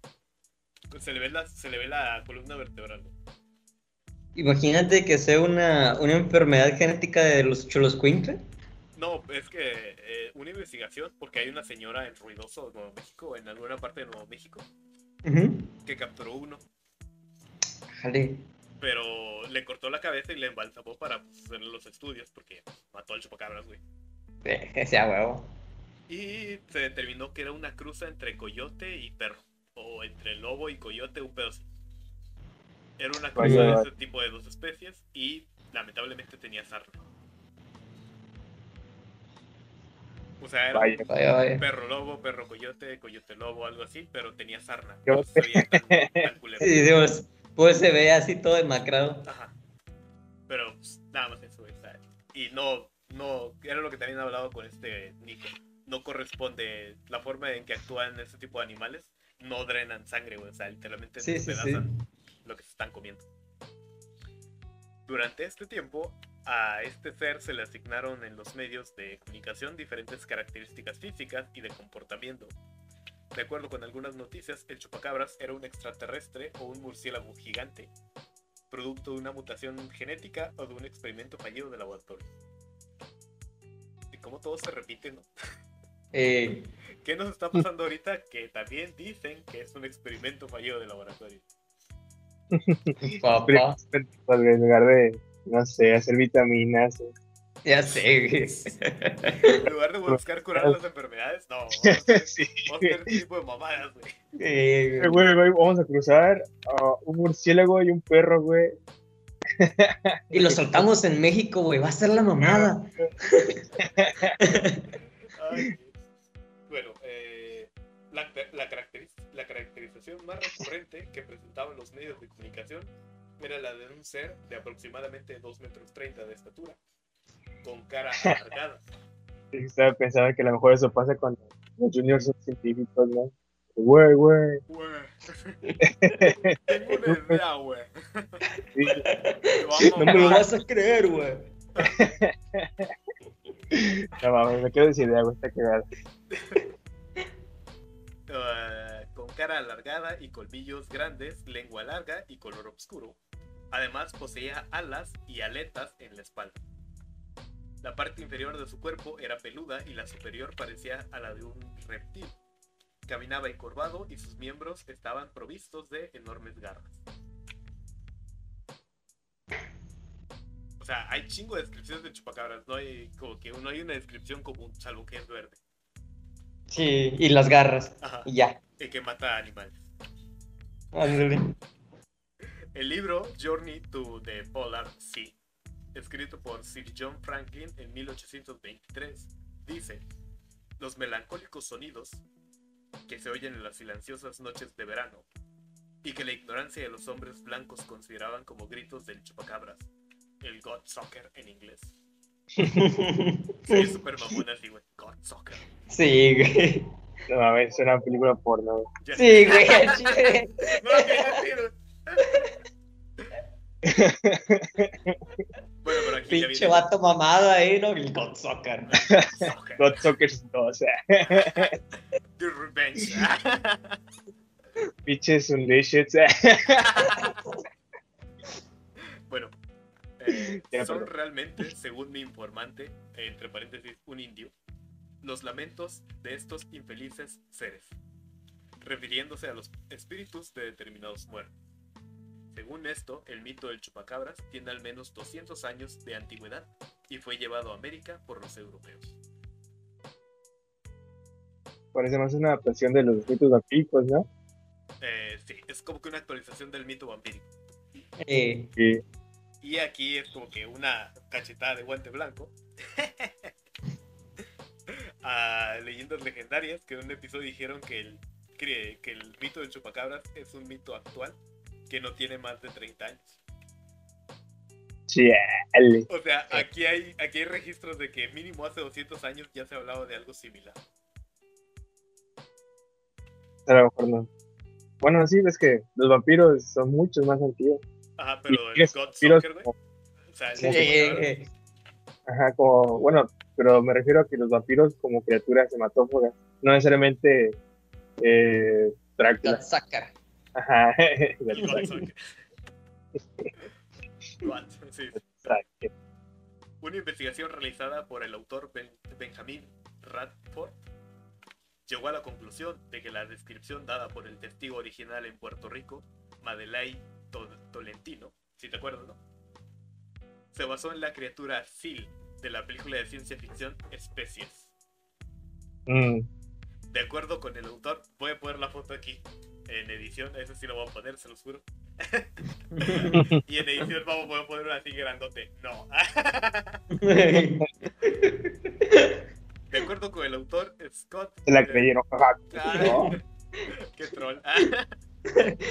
Se le ve la, se le ve la columna vertebral. Imagínate que sea una, una enfermedad genética de los choloscuincle. No, es que eh, una investigación, porque hay una señora en Ruidoso, Nuevo México, en alguna parte de Nuevo México, que capturó uno, Jale. pero le cortó la cabeza y le embalsamó para pues, hacer los estudios, porque mató al chupacabras, güey. *laughs* Sea huevo. Y se determinó que era una cruza entre coyote y perro, o entre lobo y coyote, un pedo así. Era una Vaya, cosa de ese tipo de dos especies y lamentablemente tenía sarna. O sea, era Vaya. un Vaya, vaya. perro lobo, perro coyote, coyote lobo, algo así, pero tenía sarna. Qué No se veía tan, *laughs* tan culero. Sí, Dios, pues se ve así todo demacrado. Ajá. Pero pues, nada más eso, Y no, no, era lo que también he hablado con este Nico. No corresponde la forma en que actúan este tipo de animales. No drenan sangre, güey. O sea, literalmente Sí, sí, sí. despedazan lo que se están comiendo. Durante este tiempo, a este ser se le asignaron en los medios de comunicación diferentes características físicas y de comportamiento. De acuerdo con algunas noticias, el chupacabras era un extraterrestre o un murciélago gigante, producto de una mutación genética o de un experimento fallido de laboratorio. Y como todo se repite, ¿no? Eh, ¿Qué nos está pasando ahorita? Que también dicen que es un experimento fallido de laboratorio. *laughs* papá, En lugar de, no sé, hacer vitaminas. o- ya sé, güey. En lugar de buscar curar las enfermedades, no. Vamos a hacer, *laughs* Sí. vamos a hacer este tipo de mamadas, güey. Eh, Eh, güey, güey, vamos a cruzar a un murciélago y un perro, güey. Y lo soltamos en México, güey. Va a ser la mamada. Ay, más recurrente que presentaban los medios de comunicación era la de un ser de aproximadamente 2 metros 30 de estatura, con cara *laughs* alargada. Estaba pensando que a lo mejor eso pasa cuando los juniors son científicos, ¿no? Güey, güey. Güey. *laughs* Tengo una idea, güey. Sí, No me lo vas a creer, güey. *laughs* no mames, me quedo sin idea, güey, está con cara alargada y colmillos grandes, lengua larga y color oscuro. Además poseía alas y aletas en la espalda. La parte inferior de su cuerpo era peluda y la superior parecía a la de un reptil. Caminaba encorvado y sus miembros estaban provistos de enormes garras. O sea, hay chingo de descripciones de chupacabras, no hay como que no hay una descripción común, salvo que es verde. Sí, y las garras. Ajá. Y ya. Y que mata animales. Ándale. El libro Journey to the Polar Sea, escrito por Sir John Franklin en 1823, dice, los melancólicos sonidos que se oyen en las silenciosas noches de verano y que la ignorancia de los hombres blancos consideraban como gritos del chupacabras, el God Soccer en inglés. *laughs* Sí, súper mamón así, güey. God Soccer. Sí, güey. No mames, es una película porno. Ya- Sí, güey. chile. *laughs* No. *laughs* Bueno, pero aquí ya Pinche viene vato mamado ahí, ¿no? El God Soccer. Soccer. God Sockers 2, The Revenge. Bitches Unleashed. bueno, eh, Ya, son perdón. realmente, según mi informante, eh, entre paréntesis, un indio, los lamentos de estos infelices seres, refiriéndose a los espíritus de determinados muertos. Según esto, el mito del chupacabras tiene al menos 200 años de antigüedad y fue llevado a América por los europeos. Parece más una adaptación de los mitos vampíricos, ¿no? Eh, sí, es como que una actualización del mito vampírico. Eh, Sí. Y aquí es como que una cachetada de guante blanco. *laughs* a leyendas legendarias que en un episodio dijeron que el, que, que el mito del chupacabras es un mito actual que no tiene más de 30 años. Chale. O sea, aquí hay, aquí hay registros de que mínimo hace 200 años ya se hablaba de algo similar. A lo mejor no. Bueno, sí, ves que los vampiros son muchos más antiguos. Ajá, pero Y el God vampiros Soccer, güey. como- O sea, el sí, eh, Ajá, como, bueno, pero me refiero a que los vampiros como criaturas hematófagas, no necesariamente eh, Drácula. Soccer. Ajá. *laughs* Sí. Una investigación realizada por el autor Ben- Benjamin Radford llegó a la conclusión de que la descripción dada por el testigo original en Puerto Rico, Madelay To- Tolentino, si te acuerdas, ¿no? Se basó en la criatura Seal de la película de ciencia ficción Especies. Mm, De acuerdo con el autor, voy a poner la foto aquí. En edición, ese sí lo voy a poner, se los juro. *laughs* y en edición vamos a poner una así grandote. No. De acuerdo con el autor, Scott. Se la eh, creyeron. ah, *laughs* Qué troll.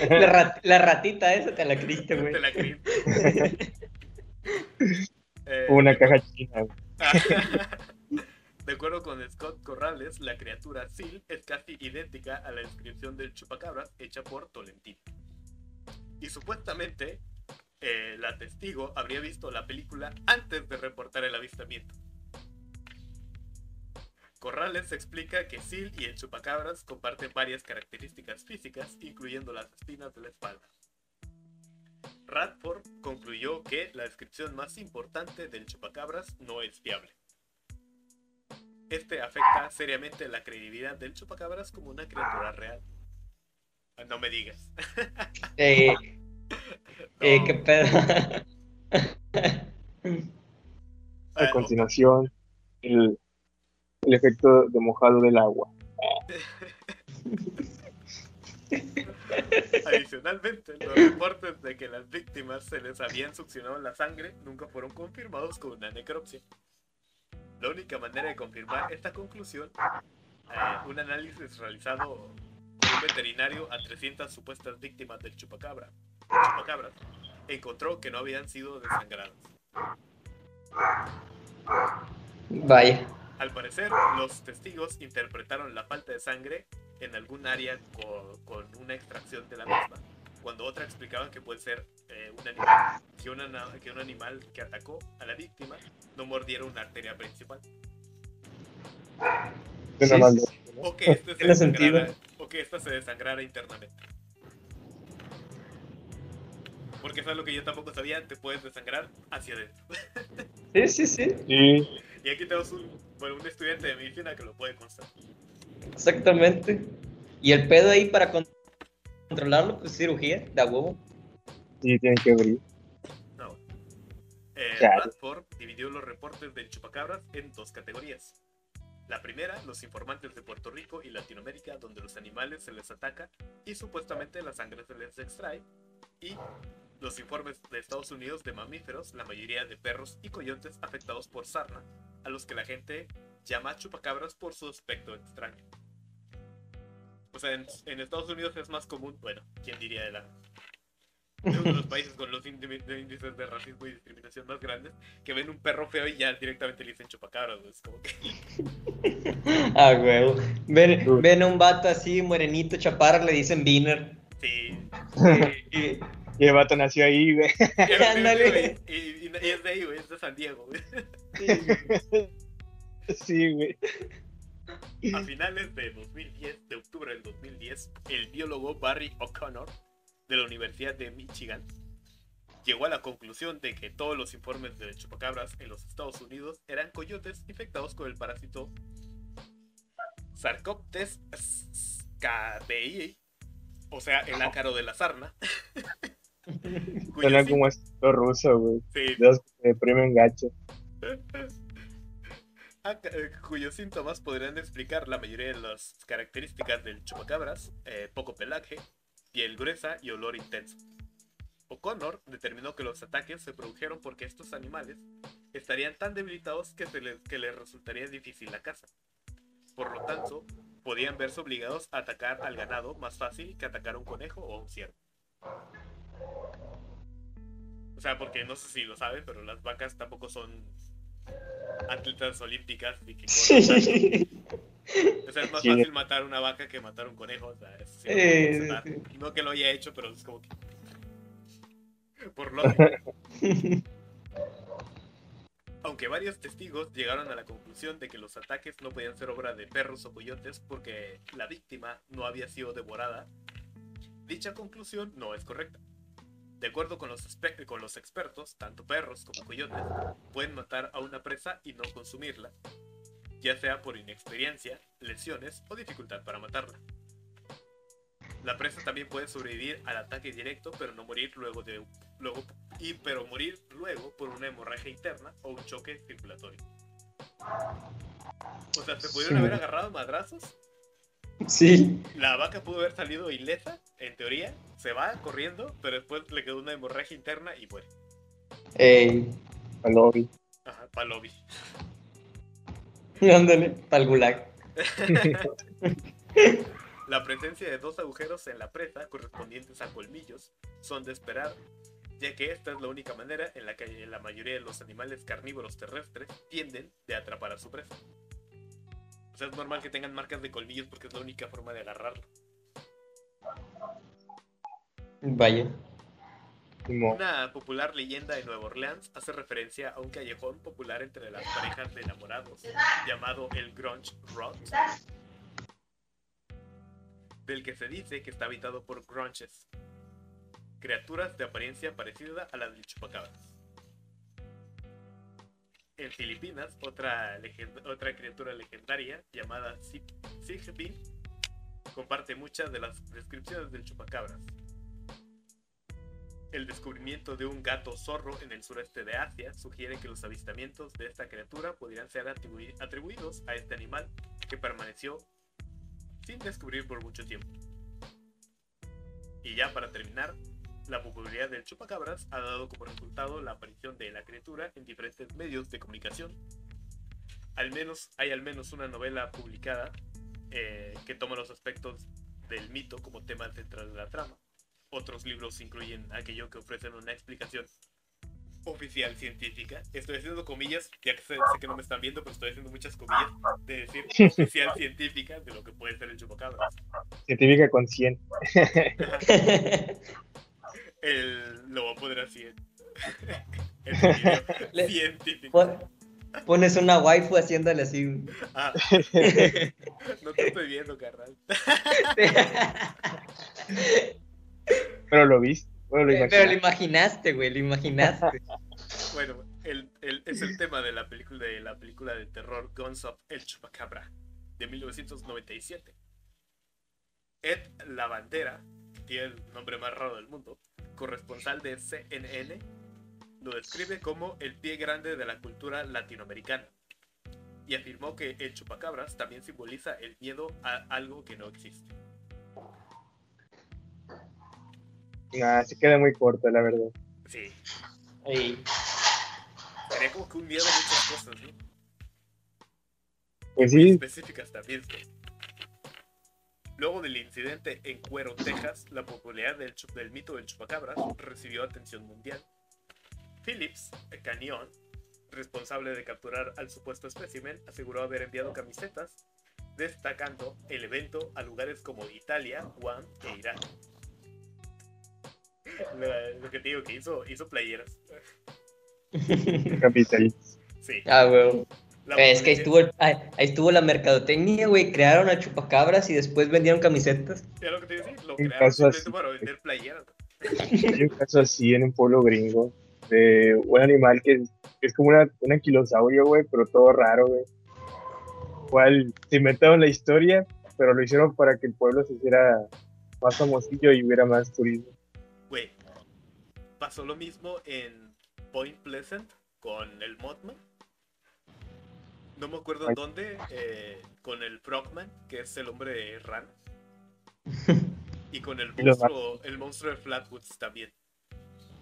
La, rat- la ratita esa te la creíste, güey. te la creí. *laughs* Eh, Una de caja china. güey. *laughs* De acuerdo con Scott Corrales, la criatura Seal es casi idéntica a la descripción del chupacabras hecha por Tolentino. Y supuestamente, eh, la testigo habría visto la película antes de reportar el avistamiento. Corrales explica que Seal y el chupacabras comparten varias características físicas, incluyendo las espinas de la espalda. Radford concluyó que la descripción más importante del chupacabras no es fiable. Este afecta seriamente la credibilidad del chupacabras como una criatura real. Ah, No me digas. *laughs* Eh, *laughs* eh, qué pedo. *laughs* A continuación, el, el efecto de mojado del agua. Adicionalmente, los reportes de que las víctimas se les habían succionado la sangre nunca fueron confirmados con una necropsia. La única manera de confirmar esta conclusión, eh, un análisis realizado por un veterinario a 300 supuestas víctimas del chupacabra, chupacabras, encontró que no habían sido desangradas. Vaya. Al parecer, los testigos interpretaron la falta de sangre en algún área co- con, una extracción de la misma, cuando otra explicaban que puede ser eh, un animal, que, una na- que un animal que atacó a la víctima no mordiera una arteria principal, Sí, o que *laughs* este se desangrara, o que esta se desangrara internamente. Porque eso es lo que yo tampoco sabía, te puedes desangrar hacia adentro. *laughs* Sí, sí, sí. Sí, Y aquí tenemos un, bueno, un estudiante de medicina que lo puede constatar. Exactamente. Y el pedo ahí para con- controlarlo, pues cirugía, da huevo. sí, tienen que abrir. No. Eh, Claro. Radford dividió los reportes del chupacabras en dos categorías. La primera, los informantes de Puerto Rico y Latinoamérica, donde los animales se les ataca y supuestamente la sangre se les extrae. Y los informes de Estados Unidos de mamíferos, la mayoría de perros y coyotes afectados por sarna, a los que la gente llama chupacabras por su aspecto extraño. O sea, en, en Estados Unidos es más común, bueno, ¿quién diría de la de uno de los países con los índices de racismo y discriminación más grandes, que ven un perro feo y ya directamente le dicen chupacabras, güey. Es como que. *laughs* Ah, huevo. Ven, ven a un vato así, morenito, chaparro, le dicen Beaner. Sí. *laughs* Y- Y el vato nació ahí, güey. Ándale. Y, y- y es de ahí, güey, es de San Diego, güey. Sí, güey. A finales de 2010, de octubre del 2010, el biólogo Barry O'Connor de la Universidad de Michigan llegó a la conclusión de que todos los informes de chupacabras en los Estados Unidos eran coyotes infectados con el parásito Sarcoptes scabeii, o sea, el ácaro de la sarna. *laughs* Suena como esto ruso, güey. sí, De los que deprimen gacho. *laughs* Aca- eh, cuyos síntomas podrían explicar la mayoría de las características del chupacabras, eh, poco pelaje, piel gruesa y olor intenso. O'Connor determinó que los ataques se produjeron porque estos animales estarían tan debilitados que, se les, que les resultaría difícil la caza. Por lo tanto, podían verse obligados a atacar al ganado más fácil que atacar a un conejo o a un ciervo. O sea, porque no sé si lo saben, pero las vacas tampoco son atletas olímpicas y que. Sí. O sea, es más Sí. fácil matar una vaca que matar un conejo. O sea, eso sí Eh, sí. No que lo haya hecho, pero es como que. Por *laughs* lógica. Aunque varios testigos llegaron a la conclusión de que los ataques no podían ser obra de perros o coyotes porque la víctima no había sido devorada, dicha conclusión no es correcta. De acuerdo con los, espe- con los expertos, tanto perros como coyotes pueden matar a una presa y no consumirla, ya sea por inexperiencia, lesiones o dificultad para matarla. La presa también puede sobrevivir al ataque directo, pero no morir luego de luego y pero morir luego por una hemorragia interna o un choque circulatorio. O sea, se pudieron Sí. haber agarrado madrazos Sí. La vaca pudo haber salido ilesa, en teoría, se va corriendo, pero después le quedó una hemorragia interna y muere. Ey, Al lobby. Ajá, palobi. *laughs* ándale, pa'l gulag. *laughs* La presencia de dos agujeros en la presa correspondientes a colmillos son de esperar, ya que esta es la única manera en la que la mayoría de los animales carnívoros terrestres tienden de atrapar a su presa. Sea, es normal que tengan marcas de colmillos porque es la única forma de agarrarlo. Vaya. Una popular leyenda de Nueva Orleans hace referencia a un callejón popular entre las parejas de enamorados llamado el Grunge Road, del que se dice que está habitado por grunches, criaturas de apariencia parecida a la del chupacabras. En Filipinas, otra, criatura legendaria llamada Sigby comparte muchas de las descripciones del chupacabras. El descubrimiento de un gato zorro en el sureste de Asia sugiere que los avistamientos de esta criatura podrían ser atribui- atribuidos a este animal que permaneció sin descubrir por mucho tiempo. Y ya para terminar, la popularidad del chupacabras ha dado como resultado la aparición de la criatura en diferentes medios de comunicación. Al menos hay al menos una novela publicada eh, que toma los aspectos del mito como tema central de la trama. Otros libros incluyen aquello que ofrecen una explicación oficial científica. Estoy haciendo comillas, ya que sé, sé que no me están viendo, pero estoy haciendo muchas comillas de decir *laughs* oficial científica de lo que puede ser el chupacabras. Científica con 100. *laughs* *laughs* El, lo voy a poner así *laughs* el *laughs* científico. Pon- Pones una waifu haciéndole así. Ah, *laughs* no te estoy viendo, carnal. Pero lo viste. Bueno, lo Pero lo imaginaste, güey, lo imaginaste. Bueno, el, el- es el tema de la película de la película de terror Guns of El Chupacabra de 1997. Ed Lavandera, que tiene el nombre más raro del mundo, corresponsal de CNN, lo describe como el pie grande de la cultura latinoamericana y afirmó que el chupacabras también simboliza el miedo a algo que no existe. Nah, se queda muy corta, la verdad. Sí, Ey, sería como que un miedo a muchas cosas, ¿no? Pues muy sí, específicas también. Luego del incidente en Cuero, Texas, la popularidad del, mito del chupacabras recibió atención mundial. Phillips Canyon, responsable de capturar al supuesto espécimen, aseguró haber enviado camisetas destacando el evento a lugares como Italia, Guam e Irán. Lo, lo que te digo que hizo, hizo playeras. capitalista. Sí. ah, güey. La Es que ahí estuvo, ahí, ahí estuvo la mercadotecnia, güey. Crearon a chupacabras y después vendieron camisetas. Ya lo que te iba a decir, lo Un crearon caso simplemente así. para vender playeras. Hay un caso así en un pueblo gringo de un animal que es, que es como una, un anquilosaurio, güey, pero todo raro, güey. Cual se inventaron la historia, pero lo hicieron para que el pueblo se hiciera más famosillo y hubiera más turismo. Güey, pasó lo mismo en Point Pleasant con el Mothman. No me acuerdo en Ay. dónde, eh, con el Frogman, que es el hombre de ranas. *laughs* Y con el monstruo, el monstruo de Flatwoods también.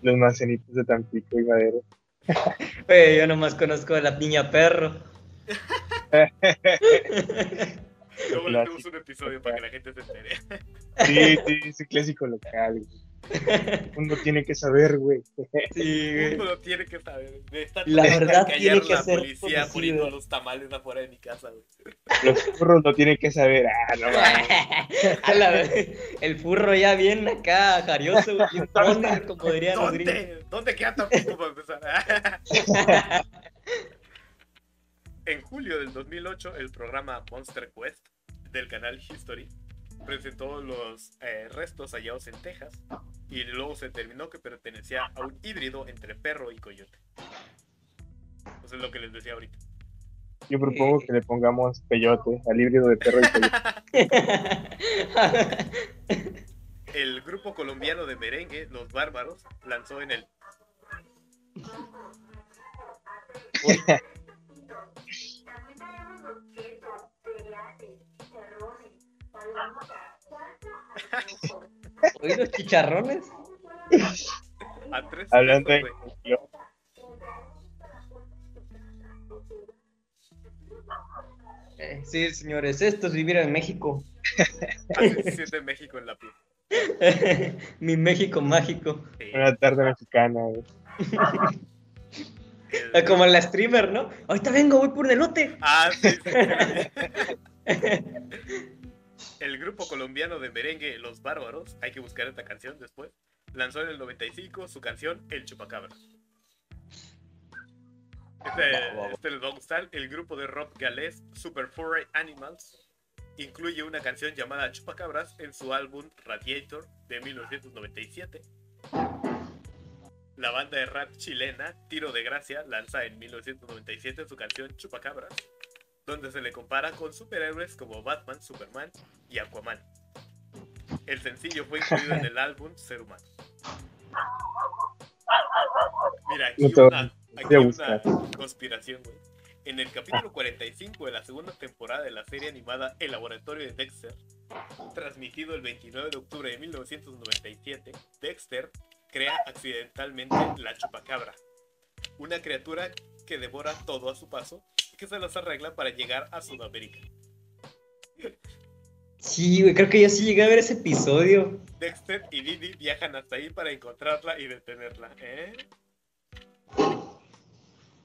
Los macenitos de Tampico y Madero. *laughs* Güey, yo nomás conozco a la niña perro. Luego le hacemos Clásico. un episodio para que la gente se entere. Sí, sí, ese clásico local, güey. Uno tiene que saber, güey. Sí, güey. Uno lo tiene que saber. De esta La verdad tiene que la ser policía poniendo los tamales afuera de mi casa, güey. Los burros no tienen que saber. Ah, no mames. *laughs* El furro ya bien acá, jarioso, güey, bien toner, como gringos. ¿Dónde? ¿Dónde queda Tampico para empezar? *laughs* en julio del 2008, el programa Monster Quest del canal History presentó los eh, restos hallados en Texas y luego se determinó que pertenecía a un híbrido entre perro y coyote. Eso es lo que les decía ahorita. Yo propongo que le pongamos peyote al híbrido de perro y peyote. *laughs* El grupo colombiano de merengue, Los Bárbaros, lanzó en el ¿Oí los chicharrones? A tres Hablando de. Eh, sí, señores, esto es vivir en México. Así se siente México en la piel. *laughs* Mi México mágico. Sí. una tarde mexicana, güey. El- Ah, Como la streamer, ¿no? Ahorita vengo, voy por un elote. Ah, sí, sí. *laughs* El grupo colombiano de merengue Los Bárbaros, hay que buscar esta canción después, lanzó en el 95 su canción El Chupacabra. Este, este les va a gustar. El grupo de rock galés Super Furry Animals incluye una canción llamada Chupacabras en su álbum Radiator de 1997. La banda de rap chilena Tiro de Gracia lanza en 1997 su canción Chupacabras, donde se le compara con superhéroes como Batman, Superman y Aquaman. El sencillo fue incluido en el álbum Ser Humano. Mira, aquí una, aquí una conspiración, güey. En el capítulo 45 de la segunda temporada de la serie animada El Laboratorio de Dexter, transmitido el 29 de octubre de 1997, Dexter crea accidentalmente la chupacabra, una criatura que devora todo a su paso que se las arregla para llegar a Sudamérica. Sí, güey, creo que yo sí llegué a ver ese episodio. Dexter y Didi viajan hasta ahí para encontrarla y detenerla. ¿eh?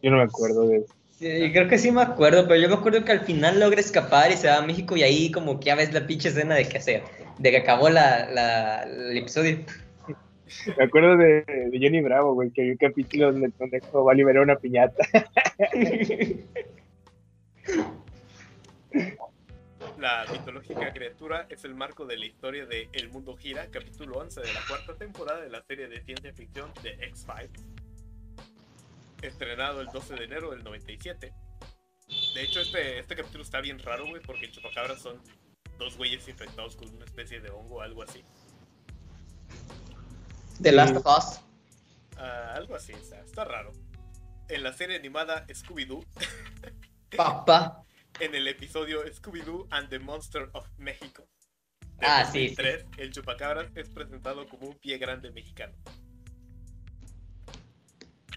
Yo no me acuerdo de eso. Sí, creo que sí me acuerdo, pero yo me acuerdo que al final logra escapar y se va a México y ahí como que ya ves la pinche escena de que hacer, de que acabó la, la- el episodio. Me acuerdo de, de Johnny Bravo, güey, que había un capítulo donde el pendejo va a liberar una piñata. *laughs* La mitológica criatura es el marco de la historia de El Mundo Gira, capítulo 11 de la cuarta temporada de la serie de ciencia ficción de X-Files, estrenado el 12 de enero del 97. De hecho, este, este capítulo está bien raro, güey, porque el chupacabras son dos güeyes infectados con una especie de hongo o algo así. The Last of Us. Ah, algo así, sea, está raro. En la serie animada Scooby-Doo, *laughs* Papá. *laughs* en el episodio Scooby-Doo and the Monster of Mexico. de Ah, sí, sí. 2003, el chupacabras es presentado como un pie grande mexicano.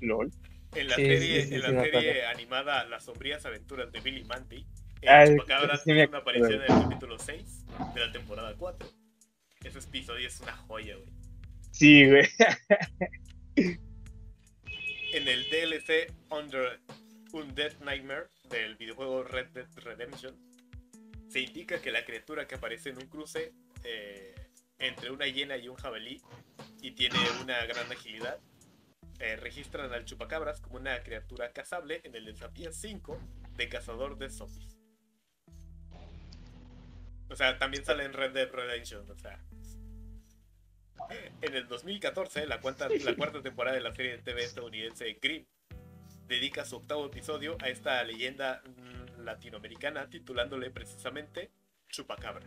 LOL. En la Sí, serie, sí, sí, en la serie animada Las sombrías aventuras de Billy Mandy, el Ah, chupacabras tiene una aparición en el capítulo 6 de la temporada 4. Ese episodio es una joya, güey. Sí, güey. En el DLC Under Undead Nightmare del videojuego Red Dead Redemption, se indica que la criatura que aparece en un cruce eh, entre una hiena y un jabalí y tiene una gran agilidad, eh, registran al chupacabras como una criatura cazable en el desafío 5 de cazador de zombies. O sea, también sale en Red Dead Redemption, o sea. En el 2014, la, cuarta- la cuarta temporada de la serie de TV estadounidense Grimm dedica su octavo episodio a esta leyenda mm, latinoamericana titulándole precisamente Chupacabra.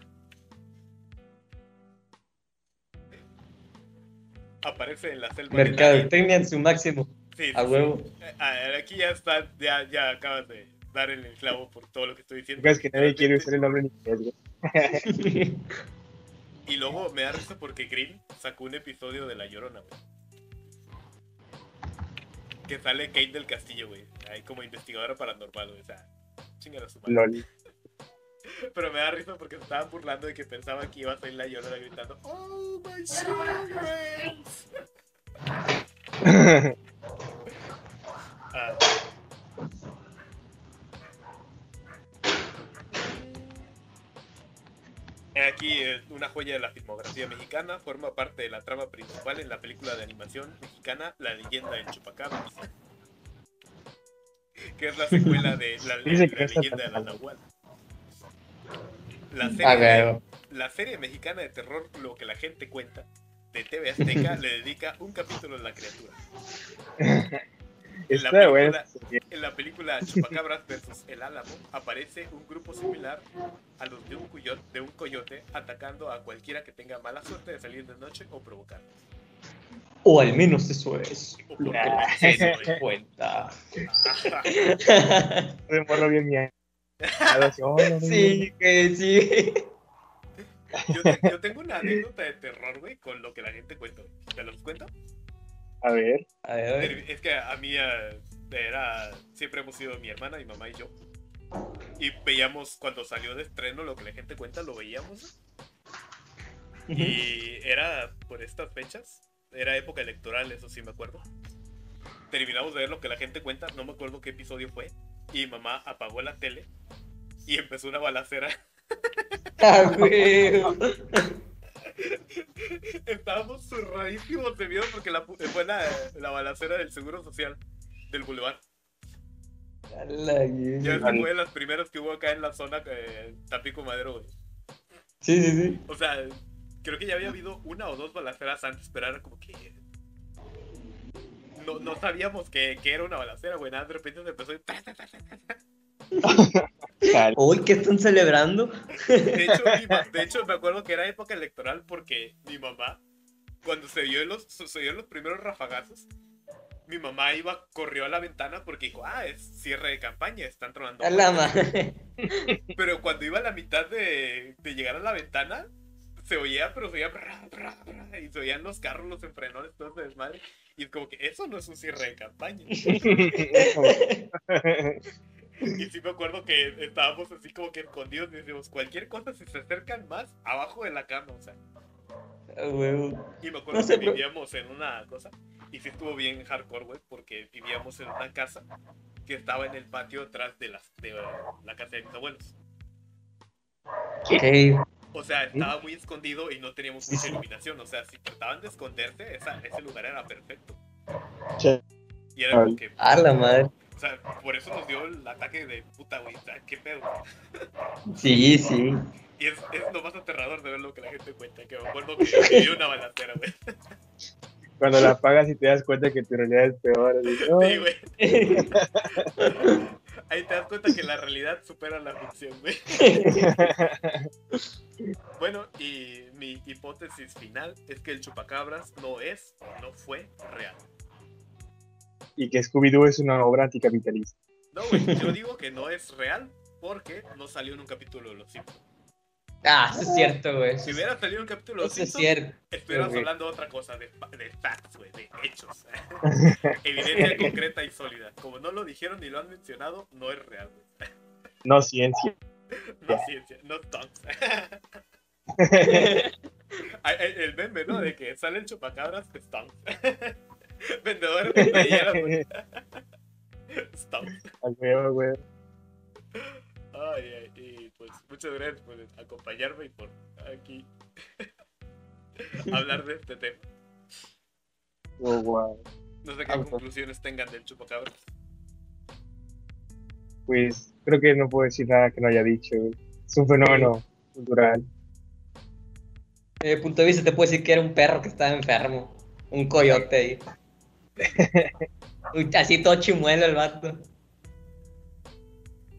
Aparece en la selva. Mercadotecnia en su máximo. Sí, A huevo. Eh, Aquí ya está, ya, ya acabas de dar el clavo por todo lo que estoy diciendo. Es que nadie quiere usar el nombre en inglés. Y luego me da risa porque Green sacó un episodio de La Llorona, güey. Que sale Kate del Castillo, güey. Ahí como investigadora paranormal, güey. O sea, su madre. LOL. *laughs* Pero me da risa porque se estaban burlando de que pensaban que iba a salir La Llorona gritando ¡Oh, my children! *laughs* Ah. Aquí eh, una joya de la filmografía mexicana forma parte de la trama principal en la película de animación mexicana La leyenda del chupacabras, que es la secuela de La, *laughs* leyenda de la. Nahual. La serie, la serie mexicana de terror Lo que la gente cuenta de TV Azteca *laughs* le dedica un capítulo a la criatura. *laughs* *laughs* En la película- En la película Chupacabras versus El Álamo aparece un grupo similar a los de un, coyote, de un coyote atacando a cualquiera que tenga mala suerte de salir de noche o provocar. O al menos eso es lo que se doy cuenta. De morro bien mía. *laughs* Sí, que sí. Yo, te- yo tengo una anécdota de terror, güey, con lo que la gente cuenta. ¿Te los cuento? A ver. A ver, a ver. Es que a mí era. Siempre hemos sido mi hermana, mi mamá y yo. Y veíamos cuando salió de estreno lo que la gente cuenta, lo veíamos. Y era por estas fechas. Era época electoral, eso sí me acuerdo. Terminamos de ver lo que la gente cuenta, no me acuerdo qué episodio fue. Y mamá apagó la tele y empezó una balacera. *laughs* Ah, güey. *laughs* Estábamos zurradísimos de miedo porque la, pu- fue la, la balacera del Seguro Social del Boulevard. Ya fue de las primeras que hubo acá en la zona eh, Tapico Madero, güey. Sí, sí, sí. O sea, creo que ya había habido una o dos balaceras antes, pero era como que. No, no sabíamos que, que era una balacera, güey. Nada, de repente se empezó. y Uy, ¿qué están celebrando? De hecho, de hecho, me acuerdo que era época electoral porque mi mamá, cuando se vio los, se vio los primeros rafagazos, mi mamá iba, corrió a la ventana porque dijo, ah, es cierre de campaña, están tronando. A la fuerte". madre. Pero cuando iba a la mitad de, de llegar a la ventana, se oía, pero se oía. bra, bra, bra, y se oían los carros, los enfrenones, todo ese desmadre. Y es como que eso no es un cierre de campaña. *laughs* Y sí me acuerdo que estábamos así como que escondidos y decimos, cualquier cosa, si se acercan más, abajo de la cama, o sea. Ah, huevo. Y me acuerdo No sé, que pero- vivíamos en una cosa, y sí estuvo bien hardcore, güey, porque vivíamos en una casa que estaba en el patio atrás de, las, de uh, la casa de mis abuelos. Ok. O sea, estaba muy escondido y no teníamos mucha iluminación. O sea, si trataban de esconderse, esa- ese lugar era perfecto. Y era como que. A la madre. O sea, por eso nos dio el ataque de puta, güey. O sea, qué pedo. Sí, sí. Y es, es lo más aterrador de ver lo que la gente cuenta. Que me acuerdo que vivió una balacera, güey. Cuando la apagas y te das cuenta que tu realidad es peor. así, "Oh". Sí, güey. *laughs* Ahí te das cuenta que la realidad supera la ficción, güey. *laughs* Bueno, y mi hipótesis final es que el chupacabras no es o no fue real. Y que Scooby-Doo es una obra anticapitalista. No, güey, yo digo que no es real porque no salió en un capítulo de Los Simpsons. Ah, eso es cierto, güey. Si hubiera salido en un capítulo de Los Eso es Simpsons, cierto. estuviéramos hablando de otra cosa, de, de facts, güey, de hechos. *laughs* Evidencia concreta y sólida. Como no lo dijeron ni lo han mencionado, no es real, güey. No ciencia. *laughs* No ciencia, no *laughs* ay, El meme, ¿no? De que sale el chupacabras, stunts. *laughs* Vendedores de playeras. *laughs* Stunts. A huevo, güey. Ay, ay, y pues muchas gracias por acompañarme y por aquí *laughs* hablar de este tema. Oh, wow. No sé qué conclusiones tengan del chupacabras. Pues creo que no puedo decir nada que no haya dicho. Es un fenómeno cultural. Eh, punto de vista te puedo decir que era un perro que estaba enfermo. Un coyote ahí. Uy, *laughs* Así todo chimuelo el vato.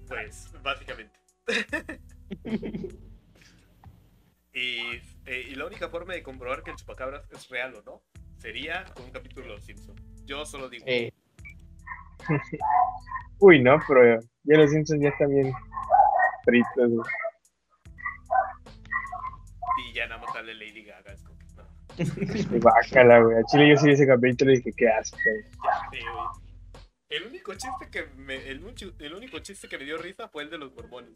Pues, básicamente. *laughs* y, eh, y la única forma de comprobar que el chupacabras es real o no sería con un capítulo de Los Simpsons. Yo solo digo. Eh, *laughs* Uy, no, pero ya los Simpsons ya están bien fritos. Y ya nada más sale Lady Gaga. Es *laughs* Bácala, güey. A Chile yo sí vi ese capítulo y dije, qué asco. sí. El único chiste que me, el, el único chiste que me dio risa fue el de los mormones.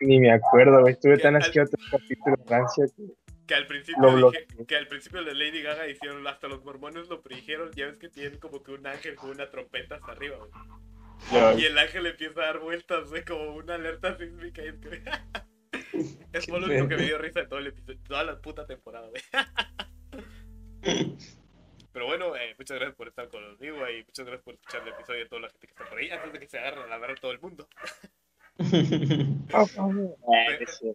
Ni me acuerdo, güey. Estuve Ya, tan asqueado de capítulo de Francia que Que al principio dije- que al principio de Lady Gaga hicieron hasta los mormones lo predijeron, ya ves que tienen como que un ángel con una trompeta hasta arriba, güey. Y el ángel empieza a dar vueltas, güey, como una alerta sísmica. Y es que... *laughs* es lo único que me dio risa de todo el episodio, toda la puta temporada, güey. *laughs* Pero bueno, eh, muchas gracias por estar conmigo y muchas gracias por escuchar el episodio de toda la gente que está por ahí, antes de que se agarren a ver todo el mundo. *laughs* Ah.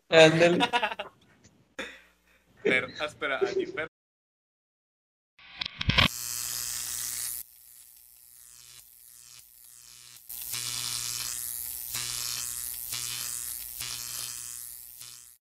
Ándale. Fer, áspera, Antifer,